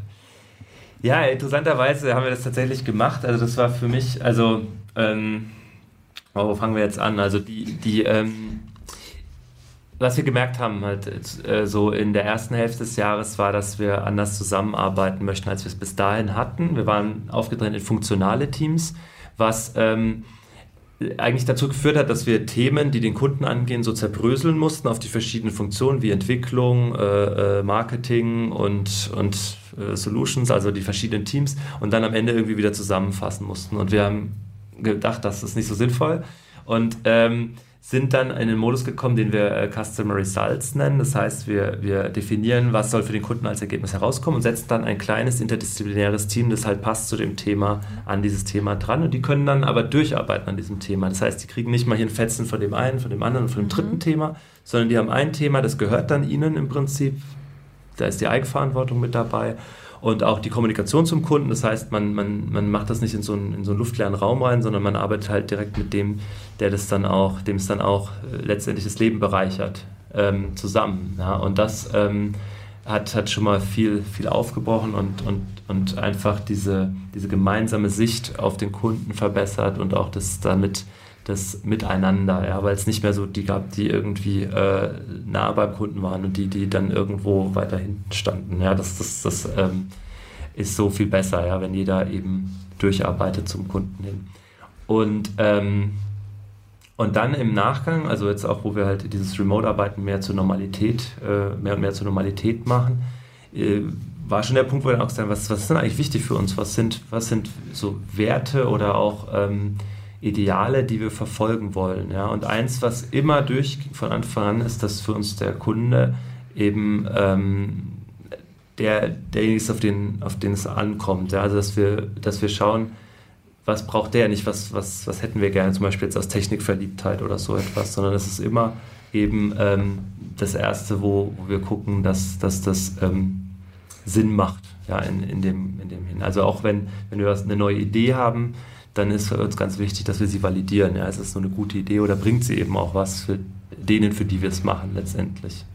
Ja, interessanterweise haben wir das tatsächlich gemacht. Also das war für mich, also ähm, wo fangen wir jetzt an? Also die, die ähm, was wir gemerkt haben, halt äh, so in der ersten Hälfte des Jahres, war, dass wir anders zusammenarbeiten möchten, als wir es bis dahin hatten. Wir waren aufgetrennt in funktionale Teams, was ähm, eigentlich dazu geführt hat, dass wir Themen, die den Kunden angehen, so zerbröseln mussten auf die verschiedenen Funktionen wie Entwicklung, äh, äh, Marketing und, und äh, Solutions, also die verschiedenen Teams und dann am Ende irgendwie wieder zusammenfassen mussten. Und wir haben gedacht, das ist nicht so sinnvoll. Und ähm, sind dann in den Modus gekommen, den wir äh, Customer Results nennen. Das heißt, wir, wir definieren, was soll für den Kunden als Ergebnis herauskommen und setzen dann ein kleines interdisziplinäres Team, das halt passt zu dem Thema, an dieses Thema dran. Und die können dann aber durcharbeiten an diesem Thema. Das heißt, die kriegen nicht mal hier ein Fetzen von dem einen, von dem anderen und von dem dritten mhm. Thema, sondern die haben ein Thema, das gehört dann ihnen im Prinzip. Da ist die Eigenverantwortung mit dabei und auch die Kommunikation zum Kunden. Das heißt, man, man, man macht das nicht in so, einen, in so einen luftleeren Raum rein, sondern man arbeitet halt direkt mit dem, der das dann auch, dem es dann auch äh, letztendlich das Leben bereichert, ähm, zusammen. Ja? Und das ähm, hat, hat schon mal viel, viel aufgebrochen und, und, und einfach diese, diese gemeinsame Sicht auf den Kunden verbessert und auch das damit das Miteinander, ja, weil es nicht mehr so die gab, die irgendwie äh, nah beim Kunden waren und die, die dann irgendwo weiter hinten standen. Ja, das, das, das ähm, ist so viel besser, ja, wenn jeder eben durcharbeitet zum Kunden hin. Und, ähm, und dann im Nachgang, also jetzt auch, wo wir halt dieses Remote-Arbeiten mehr zur Normalität, äh, mehr und mehr zur Normalität machen, äh, war schon der Punkt, wo wir dann auch haben, was, was ist denn eigentlich wichtig für uns? Was sind, was sind so Werte oder auch ähm, Ideale, die wir verfolgen wollen. Ja? Und eins, was immer durch von Anfang an ist, dass für uns der Kunde eben ähm, der, derjenige ist, auf den, auf den es ankommt. Ja? Also dass wir, dass wir schauen, was braucht der nicht, was, was, was hätten wir gerne, zum Beispiel jetzt aus Technikverliebtheit oder so etwas, sondern es ist immer eben ähm, das Erste, wo, wo wir gucken, dass, dass das ähm, Sinn macht ja, in, in, dem, in dem hin. Also auch wenn, wenn wir eine neue Idee haben, dann ist für uns ganz wichtig, dass wir sie validieren. Ja, ist es so eine gute Idee oder bringt sie eben auch was für denen, für die wir es machen letztendlich.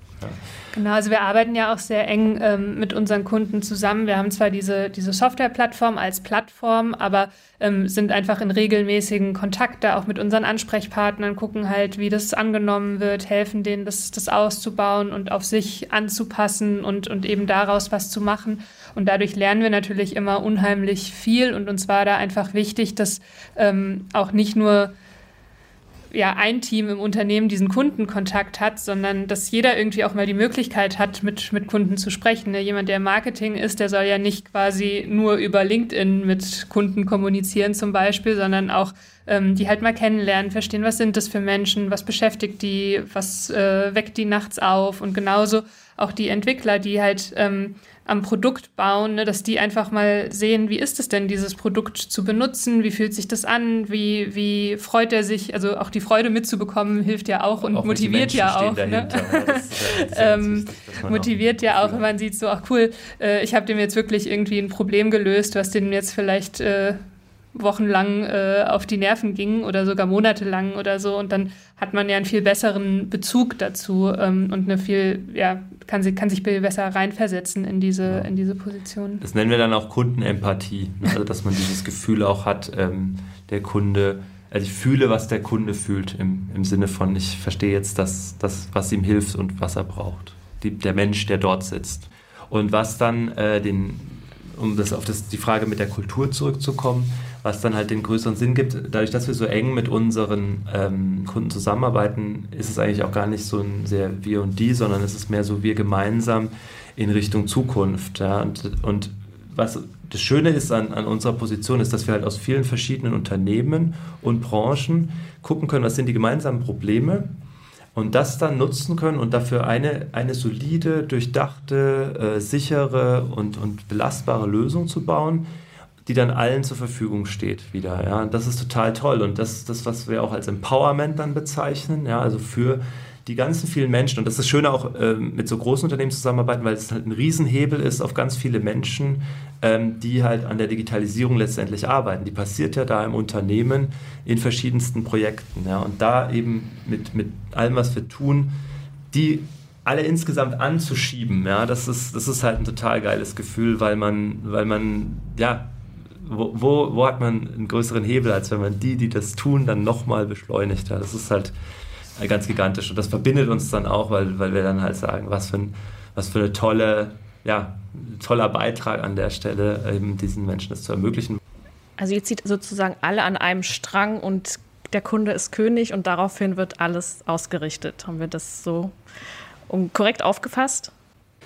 Genau, also wir arbeiten ja auch sehr eng ähm, mit unseren Kunden zusammen. Wir haben zwar diese, diese Softwareplattform als Plattform, aber ähm, sind einfach in regelmäßigen Kontakt da auch mit unseren Ansprechpartnern, gucken halt, wie das angenommen wird, helfen denen, das, das auszubauen und auf sich anzupassen und, und eben daraus was zu machen. Und dadurch lernen wir natürlich immer unheimlich viel. Und uns war da einfach wichtig, dass ähm, auch nicht nur ja, ein Team im Unternehmen diesen Kundenkontakt hat, sondern dass jeder irgendwie auch mal die Möglichkeit hat, mit, mit Kunden zu sprechen. Ne? Jemand, der im Marketing ist, der soll ja nicht quasi nur über LinkedIn mit Kunden kommunizieren zum Beispiel, sondern auch ähm, die halt mal kennenlernen, verstehen, was sind das für Menschen, was beschäftigt die, was äh, weckt die nachts auf und genauso auch die Entwickler, die halt ähm, am Produkt bauen, ne, dass die einfach mal sehen, wie ist es denn, dieses Produkt zu benutzen, wie fühlt sich das an, wie, wie freut er sich, also auch die Freude mitzubekommen, hilft ja auch und auch motiviert ja auch. Ne? ähm, motiviert ja auch, wenn man sieht, so, ach cool, äh, ich habe dem jetzt wirklich irgendwie ein Problem gelöst, was den jetzt vielleicht äh, wochenlang äh, auf die Nerven ging oder sogar monatelang oder so. Und dann hat man ja einen viel besseren Bezug dazu ähm, und eine viel, ja, kann, sie, kann sich besser reinversetzen in diese, ja. in diese Position. Das nennen wir dann auch Kundenempathie. Ne? Also, dass man dieses Gefühl auch hat, ähm, der Kunde, also ich fühle, was der Kunde fühlt, im, im Sinne von, ich verstehe jetzt das, das, was ihm hilft und was er braucht. Die, der Mensch, der dort sitzt. Und was dann äh, den, um das auf das, die Frage mit der Kultur zurückzukommen, was dann halt den größeren Sinn gibt. Dadurch, dass wir so eng mit unseren ähm, Kunden zusammenarbeiten, ist es eigentlich auch gar nicht so ein sehr wir und die, sondern es ist mehr so wir gemeinsam in Richtung Zukunft. Ja? Und, und was das Schöne ist an, an unserer Position, ist, dass wir halt aus vielen verschiedenen Unternehmen und Branchen gucken können, was sind die gemeinsamen Probleme und das dann nutzen können und dafür eine, eine solide, durchdachte, äh, sichere und, und belastbare Lösung zu bauen, die dann allen zur Verfügung steht wieder. Ja, das ist total toll und das ist das, was wir auch als Empowerment dann bezeichnen. Ja, also für die ganzen vielen Menschen und das ist schön auch äh, mit so großen Unternehmen zusammenarbeiten, weil es halt ein Riesenhebel ist auf ganz viele Menschen, ähm, die halt an der Digitalisierung letztendlich arbeiten. Die passiert ja da im Unternehmen in verschiedensten Projekten. Ja, und da eben mit, mit allem, was wir tun, die alle insgesamt anzuschieben, ja, das ist, das ist halt ein total geiles Gefühl, weil man, weil man, ja, wo, wo, wo, hat man einen größeren Hebel, als wenn man die, die das tun, dann nochmal beschleunigt? Ja, das ist halt ganz gigantisch und das verbindet uns dann auch, weil, weil wir dann halt sagen, was für, ein, was für eine tolle, ja, toller Beitrag an der Stelle, eben diesen Menschen das zu ermöglichen. Also ihr zieht sozusagen alle an einem Strang und der Kunde ist König und daraufhin wird alles ausgerichtet. Haben wir das so korrekt aufgefasst?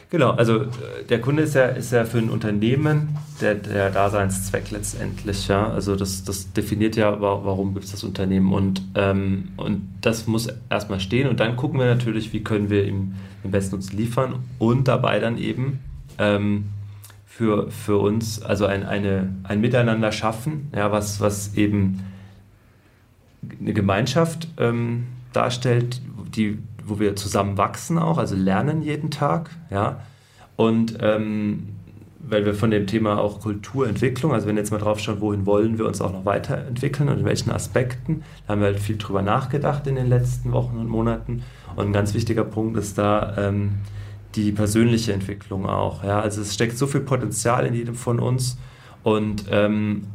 Genau, also äh, der Kunde ist ja, ist ja für ein Unternehmen der, der Daseinszweck letztendlich. Ja? Also das, das definiert ja, warum gibt es das Unternehmen. Und, ähm, und das muss erstmal stehen. Und dann gucken wir natürlich, wie können wir ihm den besten Nutzen liefern und dabei dann eben ähm, für, für uns also ein, eine, ein Miteinander schaffen, ja, was, was eben eine Gemeinschaft ähm, darstellt, die wo wir zusammen wachsen auch, also lernen jeden Tag, ja. Und ähm, weil wir von dem Thema auch Kulturentwicklung, also wenn jetzt mal drauf schauen, wohin wollen wir uns auch noch weiterentwickeln und in welchen Aspekten, da haben wir halt viel drüber nachgedacht in den letzten Wochen und Monaten. Und ein ganz wichtiger Punkt ist da ähm, die persönliche Entwicklung auch. Ja? Also es steckt so viel Potenzial in jedem von uns und ähm,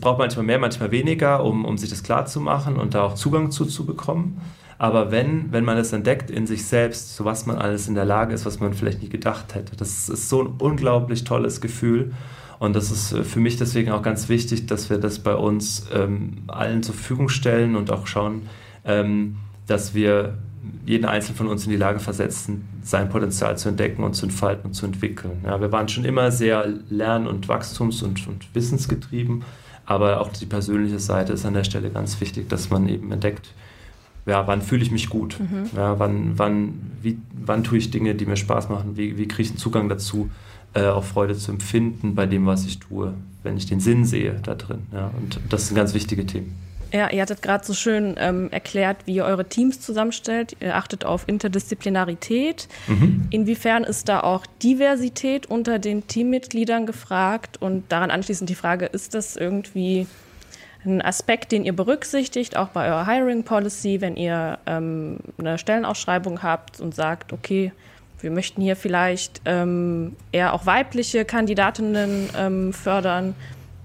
braucht manchmal mehr, manchmal weniger, um, um sich das klar zu machen und da auch Zugang zu, zu bekommen. Aber wenn, wenn man es entdeckt in sich selbst, zu was man alles in der Lage ist, was man vielleicht nie gedacht hätte, das ist so ein unglaublich tolles Gefühl. Und das ist äh, für mich deswegen auch ganz wichtig, dass wir das bei uns ähm, allen zur Verfügung stellen und auch schauen, ähm, dass wir jeden Einzelnen von uns in die Lage versetzen, sein Potenzial zu entdecken und zu entfalten und zu entwickeln. Ja, wir waren schon immer sehr lern- und wachstums- und, und wissensgetrieben, aber auch die persönliche Seite ist an der Stelle ganz wichtig, dass man eben entdeckt, ja, wann fühle ich mich gut? Mhm. Ja, wann, wann, wie, wann tue ich Dinge, die mir Spaß machen? Wie, wie kriege ich einen Zugang dazu, äh, auch Freude zu empfinden bei dem, was ich tue, wenn ich den Sinn sehe da drin? Ja, und das sind ganz wichtige Themen. Ja, ihr hattet gerade so schön ähm, erklärt, wie ihr eure Teams zusammenstellt. Ihr achtet auf Interdisziplinarität. Mhm. Inwiefern ist da auch Diversität unter den Teammitgliedern gefragt? Und daran anschließend die Frage, ist das irgendwie ein Aspekt, den ihr berücksichtigt, auch bei eurer Hiring Policy, wenn ihr ähm, eine Stellenausschreibung habt und sagt, okay, wir möchten hier vielleicht ähm, eher auch weibliche Kandidatinnen ähm, fördern.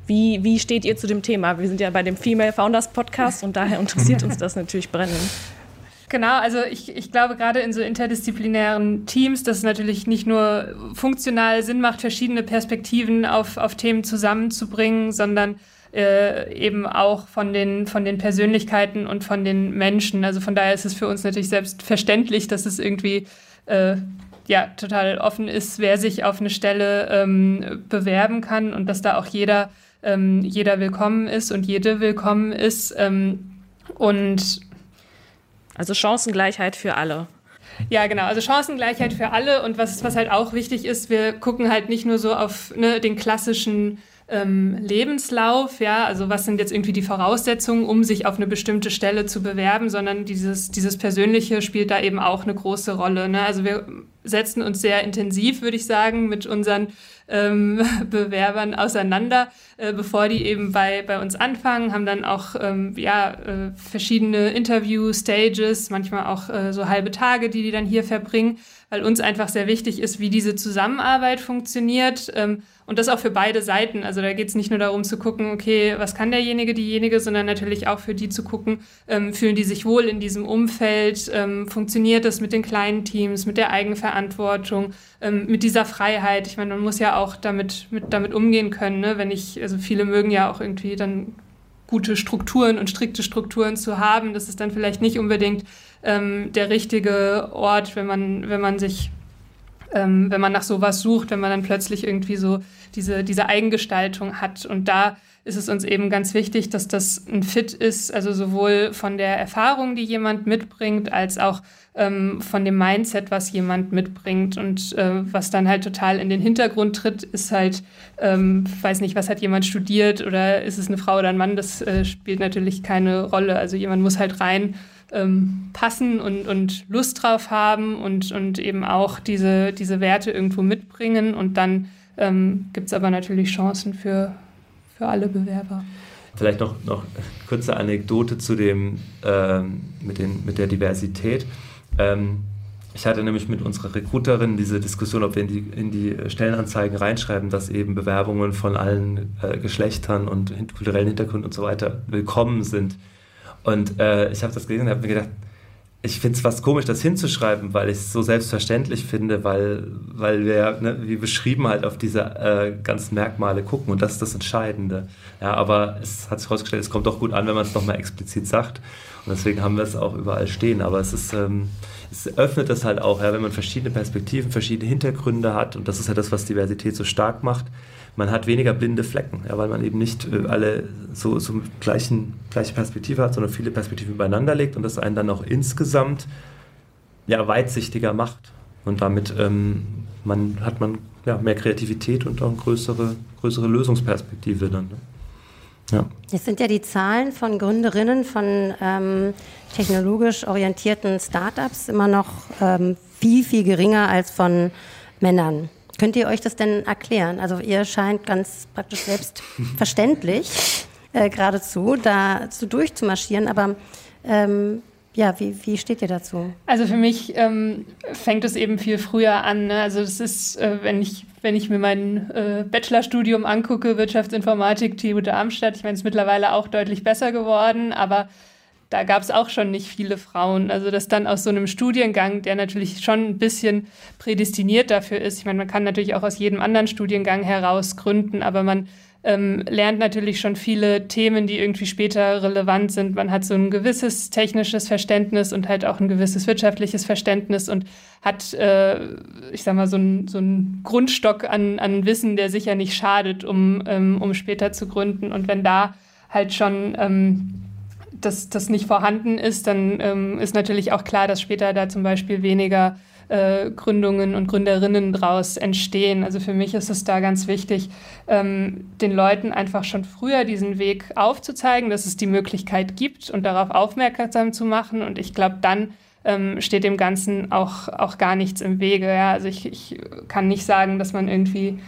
Wie, wie steht ihr zu dem Thema? Wir sind ja bei dem Female Founders Podcast und daher interessiert uns das natürlich brennend. Genau, also ich, ich glaube gerade in so interdisziplinären Teams, dass es natürlich nicht nur funktional Sinn macht, verschiedene Perspektiven auf, auf Themen zusammenzubringen, sondern äh, eben auch von den, von den Persönlichkeiten und von den Menschen. Also von daher ist es für uns natürlich selbstverständlich, dass es irgendwie äh, ja, total offen ist, wer sich auf eine Stelle ähm, bewerben kann und dass da auch jeder, ähm, jeder willkommen ist und jede willkommen ist. Ähm, und also Chancengleichheit für alle. Ja, genau. Also Chancengleichheit für alle. Und was, was halt auch wichtig ist, wir gucken halt nicht nur so auf ne, den klassischen ähm, Lebenslauf, ja, also was sind jetzt irgendwie die Voraussetzungen, um sich auf eine bestimmte Stelle zu bewerben, sondern dieses, dieses Persönliche spielt da eben auch eine große Rolle. Ne? Also wir setzen uns sehr intensiv, würde ich sagen, mit unseren ähm, Bewerbern auseinander, äh, bevor die eben bei, bei uns anfangen, haben dann auch ähm, ja, äh, verschiedene Interview-Stages, manchmal auch äh, so halbe Tage, die die dann hier verbringen, weil uns einfach sehr wichtig ist, wie diese Zusammenarbeit funktioniert. Ähm, und das auch für beide Seiten. Also da geht es nicht nur darum zu gucken, okay, was kann derjenige, diejenige, sondern natürlich auch für die zu gucken, ähm, fühlen die sich wohl in diesem Umfeld, ähm, funktioniert das mit den kleinen Teams, mit der Eigenverantwortung, ähm, mit dieser Freiheit. Ich meine, man muss ja auch damit, mit, damit umgehen können, ne? wenn ich, also viele mögen ja auch irgendwie dann gute Strukturen und strikte Strukturen zu haben. Das ist dann vielleicht nicht unbedingt ähm, der richtige Ort, wenn man, wenn man sich ähm, wenn man nach sowas sucht, wenn man dann plötzlich irgendwie so diese, diese Eigengestaltung hat. Und da ist es uns eben ganz wichtig, dass das ein Fit ist, also sowohl von der Erfahrung, die jemand mitbringt, als auch ähm, von dem Mindset, was jemand mitbringt. Und äh, was dann halt total in den Hintergrund tritt, ist halt, ähm, weiß nicht, was hat jemand studiert oder ist es eine Frau oder ein Mann, das äh, spielt natürlich keine Rolle. Also jemand muss halt rein ähm, passen und, und Lust drauf haben und, und eben auch diese, diese Werte irgendwo mitbringen und dann ähm, gibt es aber natürlich Chancen für, für alle Bewerber. Vielleicht noch, noch eine kurze Anekdote zu dem, ähm, mit, den, mit der Diversität. Ähm, ich hatte nämlich mit unserer Recruiterin diese Diskussion, ob wir in die, in die Stellenanzeigen reinschreiben, dass eben Bewerbungen von allen äh, Geschlechtern und kulturellen Hintergründen und so weiter willkommen sind. Und äh, ich habe das gelesen und habe mir gedacht, ich finde es fast komisch, das hinzuschreiben, weil ich es so selbstverständlich finde, weil, weil wir, ne, wie beschrieben, halt auf diese äh, ganzen Merkmale gucken und das ist das Entscheidende. Ja, aber es hat sich herausgestellt, es kommt doch gut an, wenn man es nochmal explizit sagt. Und deswegen haben wir es auch überall stehen. Aber es ist, ähm, es öffnet das halt auch, ja, wenn man verschiedene Perspektiven, verschiedene Hintergründe hat und das ist ja das, was Diversität so stark macht man hat weniger blinde Flecken, ja, weil man eben nicht äh, alle so, so gleichen, gleiche Perspektive hat, sondern viele Perspektiven übereinander legt und das einen dann auch insgesamt ja, weitsichtiger macht. Und damit ähm, man, hat man ja, mehr Kreativität und auch eine größere, größere Lösungsperspektive dann. Ne? Ja. Jetzt sind ja die Zahlen von Gründerinnen von ähm, technologisch orientierten Startups immer noch ähm, viel, viel geringer als von Männern. Könnt ihr euch das denn erklären? Also ihr scheint ganz praktisch selbstverständlich äh, geradezu dazu durchzumarschieren, aber ähm, ja, wie, wie steht ihr dazu? Also für mich ähm, fängt es eben viel früher an. Ne? Also das ist, äh, wenn ich wenn ich mir mein äh, Bachelorstudium angucke, Wirtschaftsinformatik, TU Darmstadt, ich meine, es ist mittlerweile auch deutlich besser geworden, aber da gab es auch schon nicht viele Frauen. Also das dann aus so einem Studiengang, der natürlich schon ein bisschen prädestiniert dafür ist. Ich meine, man kann natürlich auch aus jedem anderen Studiengang heraus gründen, aber man ähm, lernt natürlich schon viele Themen, die irgendwie später relevant sind. Man hat so ein gewisses technisches Verständnis und halt auch ein gewisses wirtschaftliches Verständnis und hat, äh, ich sag mal, so ein, so Grundstock an, an Wissen, der sicher nicht schadet, um, ähm, um später zu gründen. Und wenn da halt schon ähm, das, das nicht vorhanden ist, dann ähm, ist natürlich auch klar, dass später da zum Beispiel weniger äh, Gründungen und Gründerinnen daraus entstehen. Also für mich ist es da ganz wichtig, ähm, den Leuten einfach schon früher diesen Weg aufzuzeigen, dass es die Möglichkeit gibt und darauf aufmerksam zu machen. Und ich glaube, dann ähm, steht dem Ganzen auch, auch gar nichts im Wege. Ja? Also ich, ich kann nicht sagen, dass man irgendwie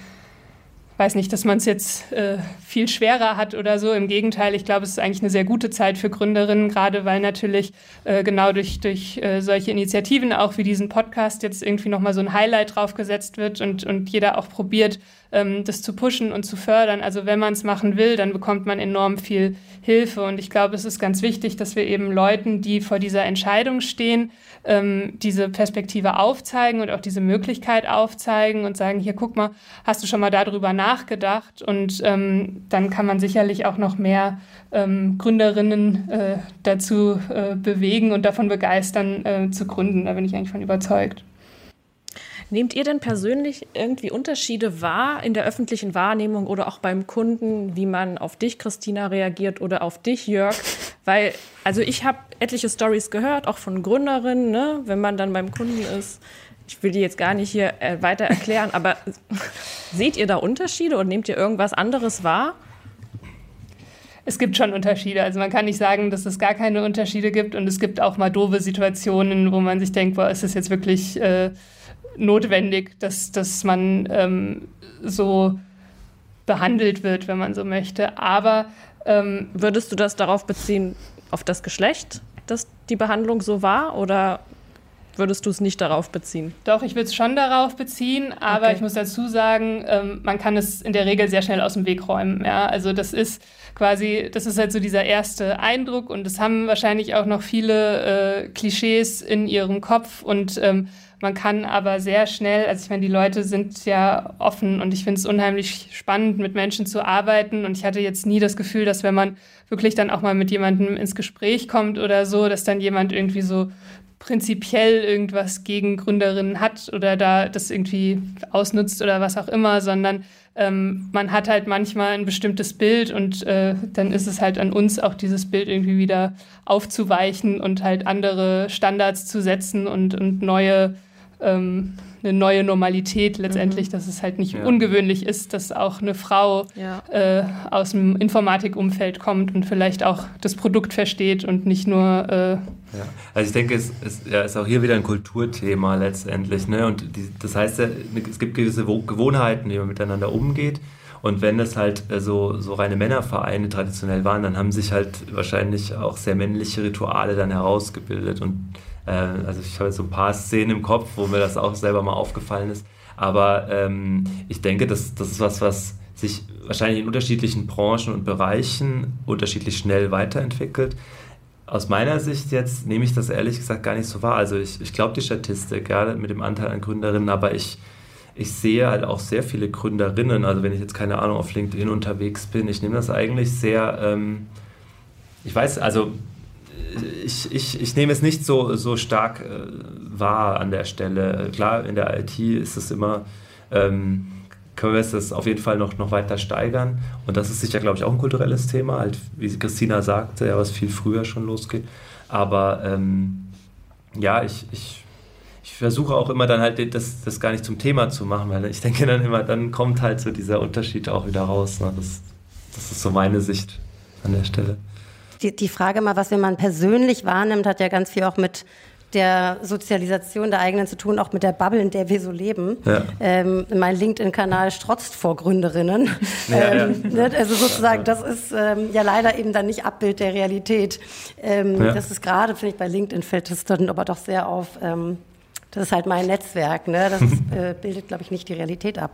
weiß nicht, dass man es jetzt äh, viel schwerer hat oder so. Im Gegenteil, ich glaube, es ist eigentlich eine sehr gute Zeit für Gründerinnen, gerade weil natürlich äh, genau durch, durch äh, solche Initiativen, auch wie diesen Podcast, jetzt irgendwie nochmal so ein Highlight draufgesetzt wird und, und jeder auch probiert, ähm, das zu pushen und zu fördern. Also wenn man es machen will, dann bekommt man enorm viel Hilfe. Und ich glaube, es ist ganz wichtig, dass wir eben Leuten, die vor dieser Entscheidung stehen, ähm, diese Perspektive aufzeigen und auch diese Möglichkeit aufzeigen und sagen, hier guck mal, hast du schon mal darüber nachgedacht? Und ähm, dann kann man sicherlich auch noch mehr ähm, Gründerinnen äh, dazu äh, bewegen und davon begeistern, äh, zu gründen. Da bin ich eigentlich von überzeugt. Nehmt ihr denn persönlich irgendwie Unterschiede wahr in der öffentlichen Wahrnehmung oder auch beim Kunden, wie man auf dich, Christina, reagiert oder auf dich, Jörg? Weil, also ich habe etliche Stories gehört, auch von Gründerinnen, ne? wenn man dann beim Kunden ist. Ich will die jetzt gar nicht hier äh, weiter erklären, aber seht ihr da Unterschiede und nehmt ihr irgendwas anderes wahr? Es gibt schon Unterschiede. Also man kann nicht sagen, dass es gar keine Unterschiede gibt. Und es gibt auch mal doofe Situationen, wo man sich denkt, boah, ist das jetzt wirklich äh, notwendig, dass, dass man ähm, so behandelt wird, wenn man so möchte. Aber ähm, würdest du das darauf beziehen, auf das Geschlecht, dass die Behandlung so war? Oder würdest du es nicht darauf beziehen? Doch, ich würde es schon darauf beziehen, aber okay. ich muss dazu sagen, ähm, man kann es in der Regel sehr schnell aus dem Weg räumen. Ja? Also das ist quasi, das ist halt so dieser erste Eindruck und es haben wahrscheinlich auch noch viele äh, Klischees in ihrem Kopf und ähm, man kann aber sehr schnell, also ich meine, die Leute sind ja offen und ich finde es unheimlich spannend, mit Menschen zu arbeiten. Und ich hatte jetzt nie das Gefühl, dass wenn man wirklich dann auch mal mit jemandem ins Gespräch kommt oder so, dass dann jemand irgendwie so prinzipiell irgendwas gegen Gründerinnen hat oder da das irgendwie ausnutzt oder was auch immer, sondern ähm, man hat halt manchmal ein bestimmtes Bild und äh, dann ist es halt an uns auch dieses Bild irgendwie wieder aufzuweichen und halt andere Standards zu setzen und, und neue ähm, eine neue Normalität letztendlich, mhm. dass es halt nicht ja. ungewöhnlich ist, dass auch eine Frau ja. äh, aus dem Informatikumfeld kommt und vielleicht auch das Produkt versteht und nicht nur. Äh ja. Also ich denke, es, es ja, ist auch hier wieder ein Kulturthema letztendlich. Ne? Und die, das heißt, es gibt gewisse Gewohnheiten, wie man miteinander umgeht. Und wenn das halt äh, so, so reine Männervereine traditionell waren, dann haben sich halt wahrscheinlich auch sehr männliche Rituale dann herausgebildet. Und äh, also ich habe so ein paar Szenen im Kopf, wo mir das auch selber mal aufgefallen ist. Aber ähm, ich denke, das, das ist was, was sich wahrscheinlich in unterschiedlichen Branchen und Bereichen unterschiedlich schnell weiterentwickelt. Aus meiner Sicht jetzt nehme ich das ehrlich gesagt gar nicht so wahr. Also ich, ich glaube die Statistik, ja, mit dem Anteil an Gründerinnen, aber ich, ich sehe halt auch sehr viele Gründerinnen. Also wenn ich jetzt keine Ahnung auf LinkedIn unterwegs bin, ich nehme das eigentlich sehr, ähm, ich weiß, also ich, ich, ich nehme es nicht so, so stark äh, wahr an der Stelle. Klar, in der IT ist es immer, ähm, können wir es auf jeden Fall noch, noch weiter steigern. Und das ist sicher, glaube ich, auch ein kulturelles Thema, halt, wie Christina sagte, ja, was viel früher schon losgeht. Aber ähm, ja, ich, ich, ich versuche auch immer dann halt das, das gar nicht zum Thema zu machen, weil ich denke dann immer, dann kommt halt so dieser Unterschied auch wieder raus. Ne? Das, das ist so meine Sicht an der Stelle die, die Frage mal, was man persönlich wahrnimmt, hat ja ganz viel auch mit der Sozialisation der eigenen zu tun, auch mit der Bubble, in der wir so leben. Ja. Ähm, mein LinkedIn-Kanal strotzt vor Gründerinnen. Ja, ähm, ja. Ne, also sozusagen, das ist ähm, ja leider eben dann nicht Abbild der Realität. Ähm, das ist gerade, finde ich, bei LinkedIn fällt das dann aber doch sehr auf ähm, das ist halt mein Netzwerk, ne? Das äh, bildet, glaube ich, nicht die Realität ab.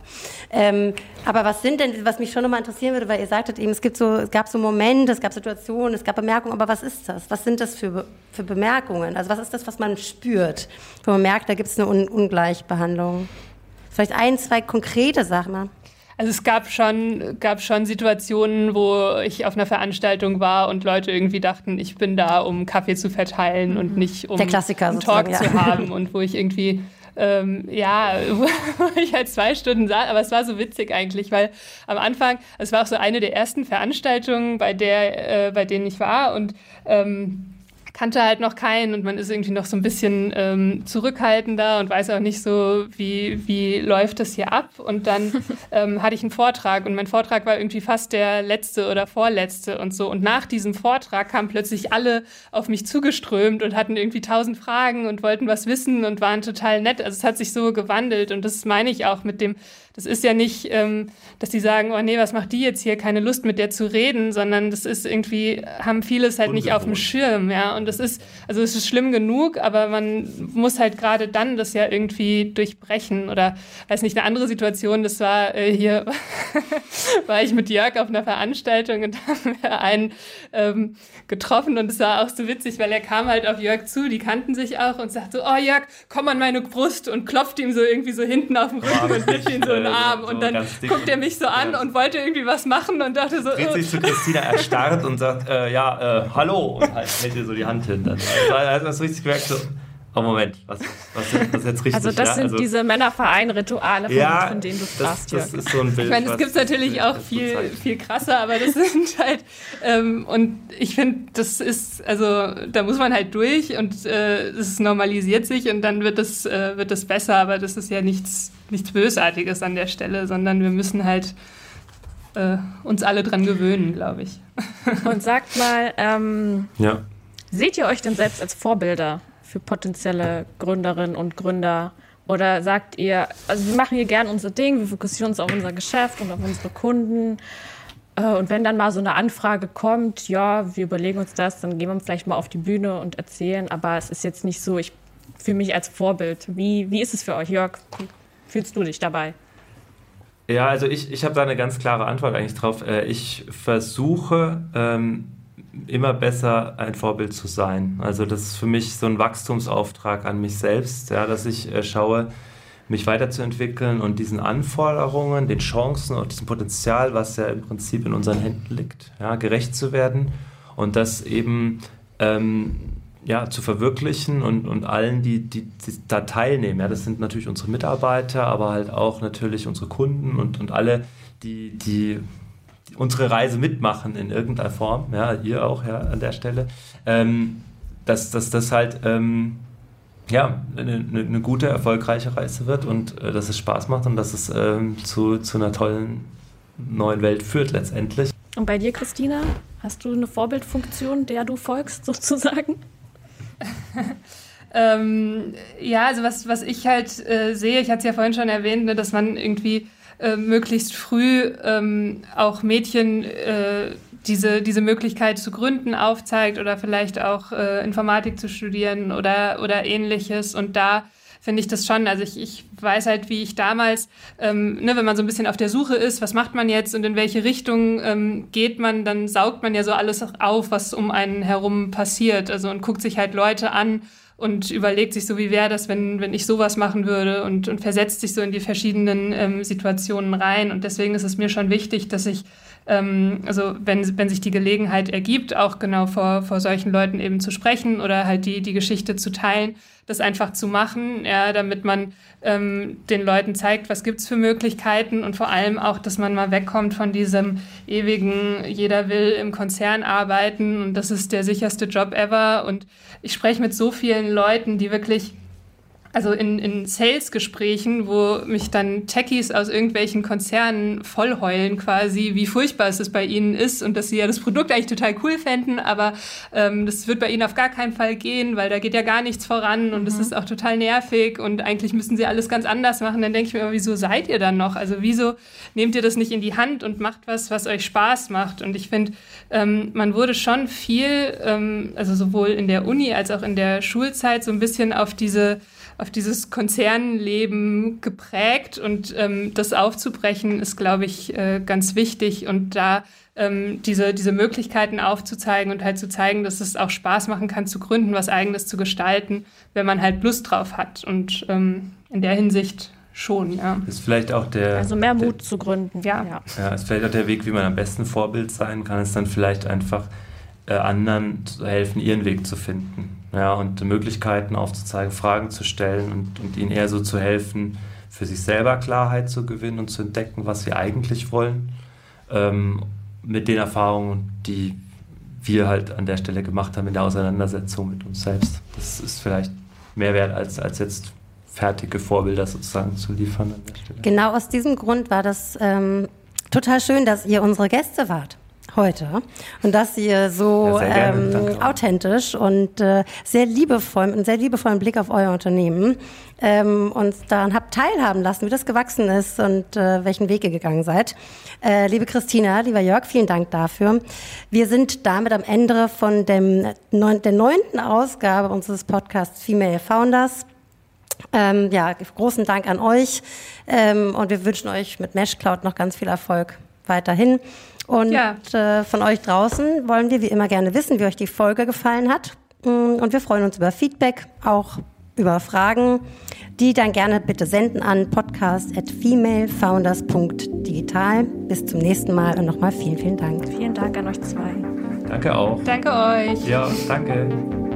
Ähm, aber was sind denn, was mich schon nochmal interessieren würde, weil ihr sagtet eben, es gibt so, es gab so Momente, es gab Situationen, es gab Bemerkungen, aber was ist das? Was sind das für, für Bemerkungen? Also was ist das, was man spürt, wo man merkt, da gibt es eine Un Ungleichbehandlung? Vielleicht ein, zwei konkrete Sachen. Also es gab schon, gab schon Situationen, wo ich auf einer Veranstaltung war und Leute irgendwie dachten, ich bin da, um Kaffee zu verteilen und nicht um einen Talk zu haben und wo ich irgendwie ähm, ja, wo ich halt zwei Stunden saß, aber es war so witzig eigentlich, weil am Anfang, es war auch so eine der ersten Veranstaltungen, bei der, äh, bei denen ich war und ähm, kannte halt noch keinen und man ist irgendwie noch so ein bisschen ähm, zurückhaltender und weiß auch nicht so, wie, wie läuft das hier ab. Und dann ähm, hatte ich einen Vortrag und mein Vortrag war irgendwie fast der letzte oder vorletzte und so. Und nach diesem Vortrag kamen plötzlich alle auf mich zugeströmt und hatten irgendwie tausend Fragen und wollten was wissen und waren total nett. Also es hat sich so gewandelt und das meine ich auch mit dem das ist ja nicht, ähm, dass die sagen, oh nee, was macht die jetzt hier, keine Lust mit der zu reden, sondern das ist irgendwie, haben vieles halt Ungewohnt. nicht auf dem Schirm, ja. Und das ist, also es ist schlimm genug, aber man muss halt gerade dann das ja irgendwie durchbrechen. Oder weiß nicht, eine andere Situation, das war äh, hier, war ich mit Jörg auf einer Veranstaltung und haben wir einen ähm, getroffen und es war auch so witzig, weil er kam halt auf Jörg zu, die kannten sich auch und sagte so, oh Jörg, komm an meine Brust und klopft ihm so irgendwie so hinten auf den Rücken und gibt ihm so einen Arm. So und dann guckt er mich so an ja. und wollte irgendwie was machen und dachte so. Dreht oh. sich zu Christina erstarrt und sagt, äh, ja, äh, hallo und halt hält ihr so die Hand hin. Dann also, hast du richtig gemerkt, so, Oh Moment, was, was, was ist jetzt richtig? Also das ja? sind also, diese Männerverein-Rituale, von, ja, von denen du sprachst, das, das ist so ein Bild. Ich meine, es gibt natürlich auch viel, viel krasser, aber das sind halt, ähm, und ich finde, das ist, also da muss man halt durch und äh, es normalisiert sich und dann wird das, äh, wird das besser, aber das ist ja nichts, nichts Bösartiges an der Stelle, sondern wir müssen halt äh, uns alle dran gewöhnen, glaube ich. Und sagt mal, ähm, ja. seht ihr euch denn selbst als Vorbilder? Für potenzielle Gründerinnen und Gründer? Oder sagt ihr, also wir machen hier gern unser Ding, wir fokussieren uns auf unser Geschäft und auf unsere Kunden. Äh, und wenn dann mal so eine Anfrage kommt, ja, wir überlegen uns das, dann gehen wir vielleicht mal auf die Bühne und erzählen. Aber es ist jetzt nicht so, ich fühle mich als Vorbild. Wie, wie ist es für euch, Jörg? Fühlst du dich dabei? Ja, also ich, ich habe da eine ganz klare Antwort eigentlich drauf. Äh, ich versuche ähm, immer besser ein Vorbild zu sein. Also das ist für mich so ein Wachstumsauftrag an mich selbst, ja, dass ich äh, schaue, mich weiterzuentwickeln und diesen Anforderungen, den Chancen und diesem Potenzial, was ja im Prinzip in unseren Händen liegt, ja, gerecht zu werden und das eben ähm, ja, zu verwirklichen und, und allen, die, die, die, da teilnehmen. Ja, das sind natürlich unsere Mitarbeiter, aber halt auch natürlich unsere Kunden und, und alle, die, die unsere Reise mitmachen in irgendeiner Form, ja, ihr auch ja, an der Stelle, ähm, dass, dass das halt ähm, ja, eine, eine, gute, erfolgreiche Reise wird und äh, dass es Spaß macht und dass es ähm, zu, zu einer tollen neuen Welt führt letztendlich. Und bei dir, Christina, hast du eine Vorbildfunktion, der du folgst sozusagen? ähm, ja, also was, was ich halt äh, sehe, ich hatte es ja vorhin schon erwähnt, ne, dass man irgendwie äh, möglichst früh ähm, auch Mädchen äh, diese, diese Möglichkeit zu gründen aufzeigt oder vielleicht auch äh, Informatik zu studieren oder, oder ähnliches. Und da finde ich das schon. Also ich, ich weiß halt, wie ich damals, ähm, ne, wenn man so ein bisschen auf der Suche ist, was macht man jetzt und in welche Richtung ähm, geht man, dann saugt man ja so alles auf, was um einen herum passiert. Also und guckt sich halt Leute an und überlegt sich so, wie wäre das, wenn, wenn ich sowas machen würde und, und versetzt sich so in die verschiedenen ähm, Situationen rein. Und deswegen ist es mir schon wichtig, dass ich, ähm, also wenn, wenn sich die Gelegenheit ergibt, auch genau vor, vor solchen Leuten eben zu sprechen oder halt die, die Geschichte zu teilen, das einfach zu machen, ja, damit man ähm, den Leuten zeigt, was gibt es für Möglichkeiten und vor allem auch, dass man mal wegkommt von diesem ewigen, jeder will im Konzern arbeiten und das ist der sicherste Job ever. Und ich spreche mit so vielen Leuten, die wirklich also in, in Sales-Gesprächen, wo mich dann Techies aus irgendwelchen Konzernen vollheulen quasi, wie furchtbar es bei ihnen ist und dass sie ja das Produkt eigentlich total cool fänden, aber ähm, das wird bei ihnen auf gar keinen Fall gehen, weil da geht ja gar nichts voran und es mhm. ist auch total nervig und eigentlich müssen sie alles ganz anders machen. Dann denke ich mir immer, wieso seid ihr dann noch? Also wieso nehmt ihr das nicht in die Hand und macht was, was euch Spaß macht? Und ich finde, ähm, man wurde schon viel, ähm, also sowohl in der Uni als auch in der Schulzeit so ein bisschen auf diese auf dieses Konzernleben geprägt und ähm, das aufzubrechen ist, glaube ich, äh, ganz wichtig und da ähm, diese, diese Möglichkeiten aufzuzeigen und halt zu zeigen, dass es auch Spaß machen kann, zu gründen, was eigenes zu gestalten, wenn man halt Lust drauf hat und ähm, in der Hinsicht schon, ja. Ist vielleicht auch der. Also mehr Mut der, zu gründen, ja. ja. Ja, ist vielleicht auch der Weg, wie man am besten Vorbild sein kann, ist dann vielleicht einfach äh, anderen zu helfen, ihren Weg zu finden ja, und Möglichkeiten aufzuzeigen, Fragen zu stellen und, und ihnen eher so zu helfen, für sich selber Klarheit zu gewinnen und zu entdecken, was sie eigentlich wollen, ähm, mit den Erfahrungen, die wir halt an der Stelle gemacht haben in der Auseinandersetzung mit uns selbst. Das ist vielleicht mehr wert, als, als jetzt fertige Vorbilder sozusagen zu liefern. Genau aus diesem Grund war das ähm, total schön, dass ihr unsere Gäste wart. Heute und dass ihr so Ja, ähm, Danke. authentisch und äh, sehr liebevoll, mit einem sehr liebevollen Blick auf euer Unternehmen ähm, uns daran habt teilhaben lassen, wie das gewachsen ist und äh, welchen Weg ihr gegangen seid. Äh, liebe Christina, lieber Jörg, vielen Dank dafür. Wir sind damit am Ende von dem neun, der neunten Ausgabe unseres Podcasts Female Founders. Ähm, ja, großen Dank an euch ähm, und wir wünschen euch mit MeshCloud noch ganz viel Erfolg weiterhin. Und Ja. äh, von euch draußen wollen wir wie immer gerne wissen, wie euch die Folge gefallen hat. Mm, Und wir freuen uns über Feedback, auch über Fragen, die dann gerne bitte senden an podcast.femalefounders.digital. Bis zum nächsten Mal und nochmal vielen, vielen Dank. Vielen Dank an euch zwei. Danke auch. Danke euch. Ja, danke.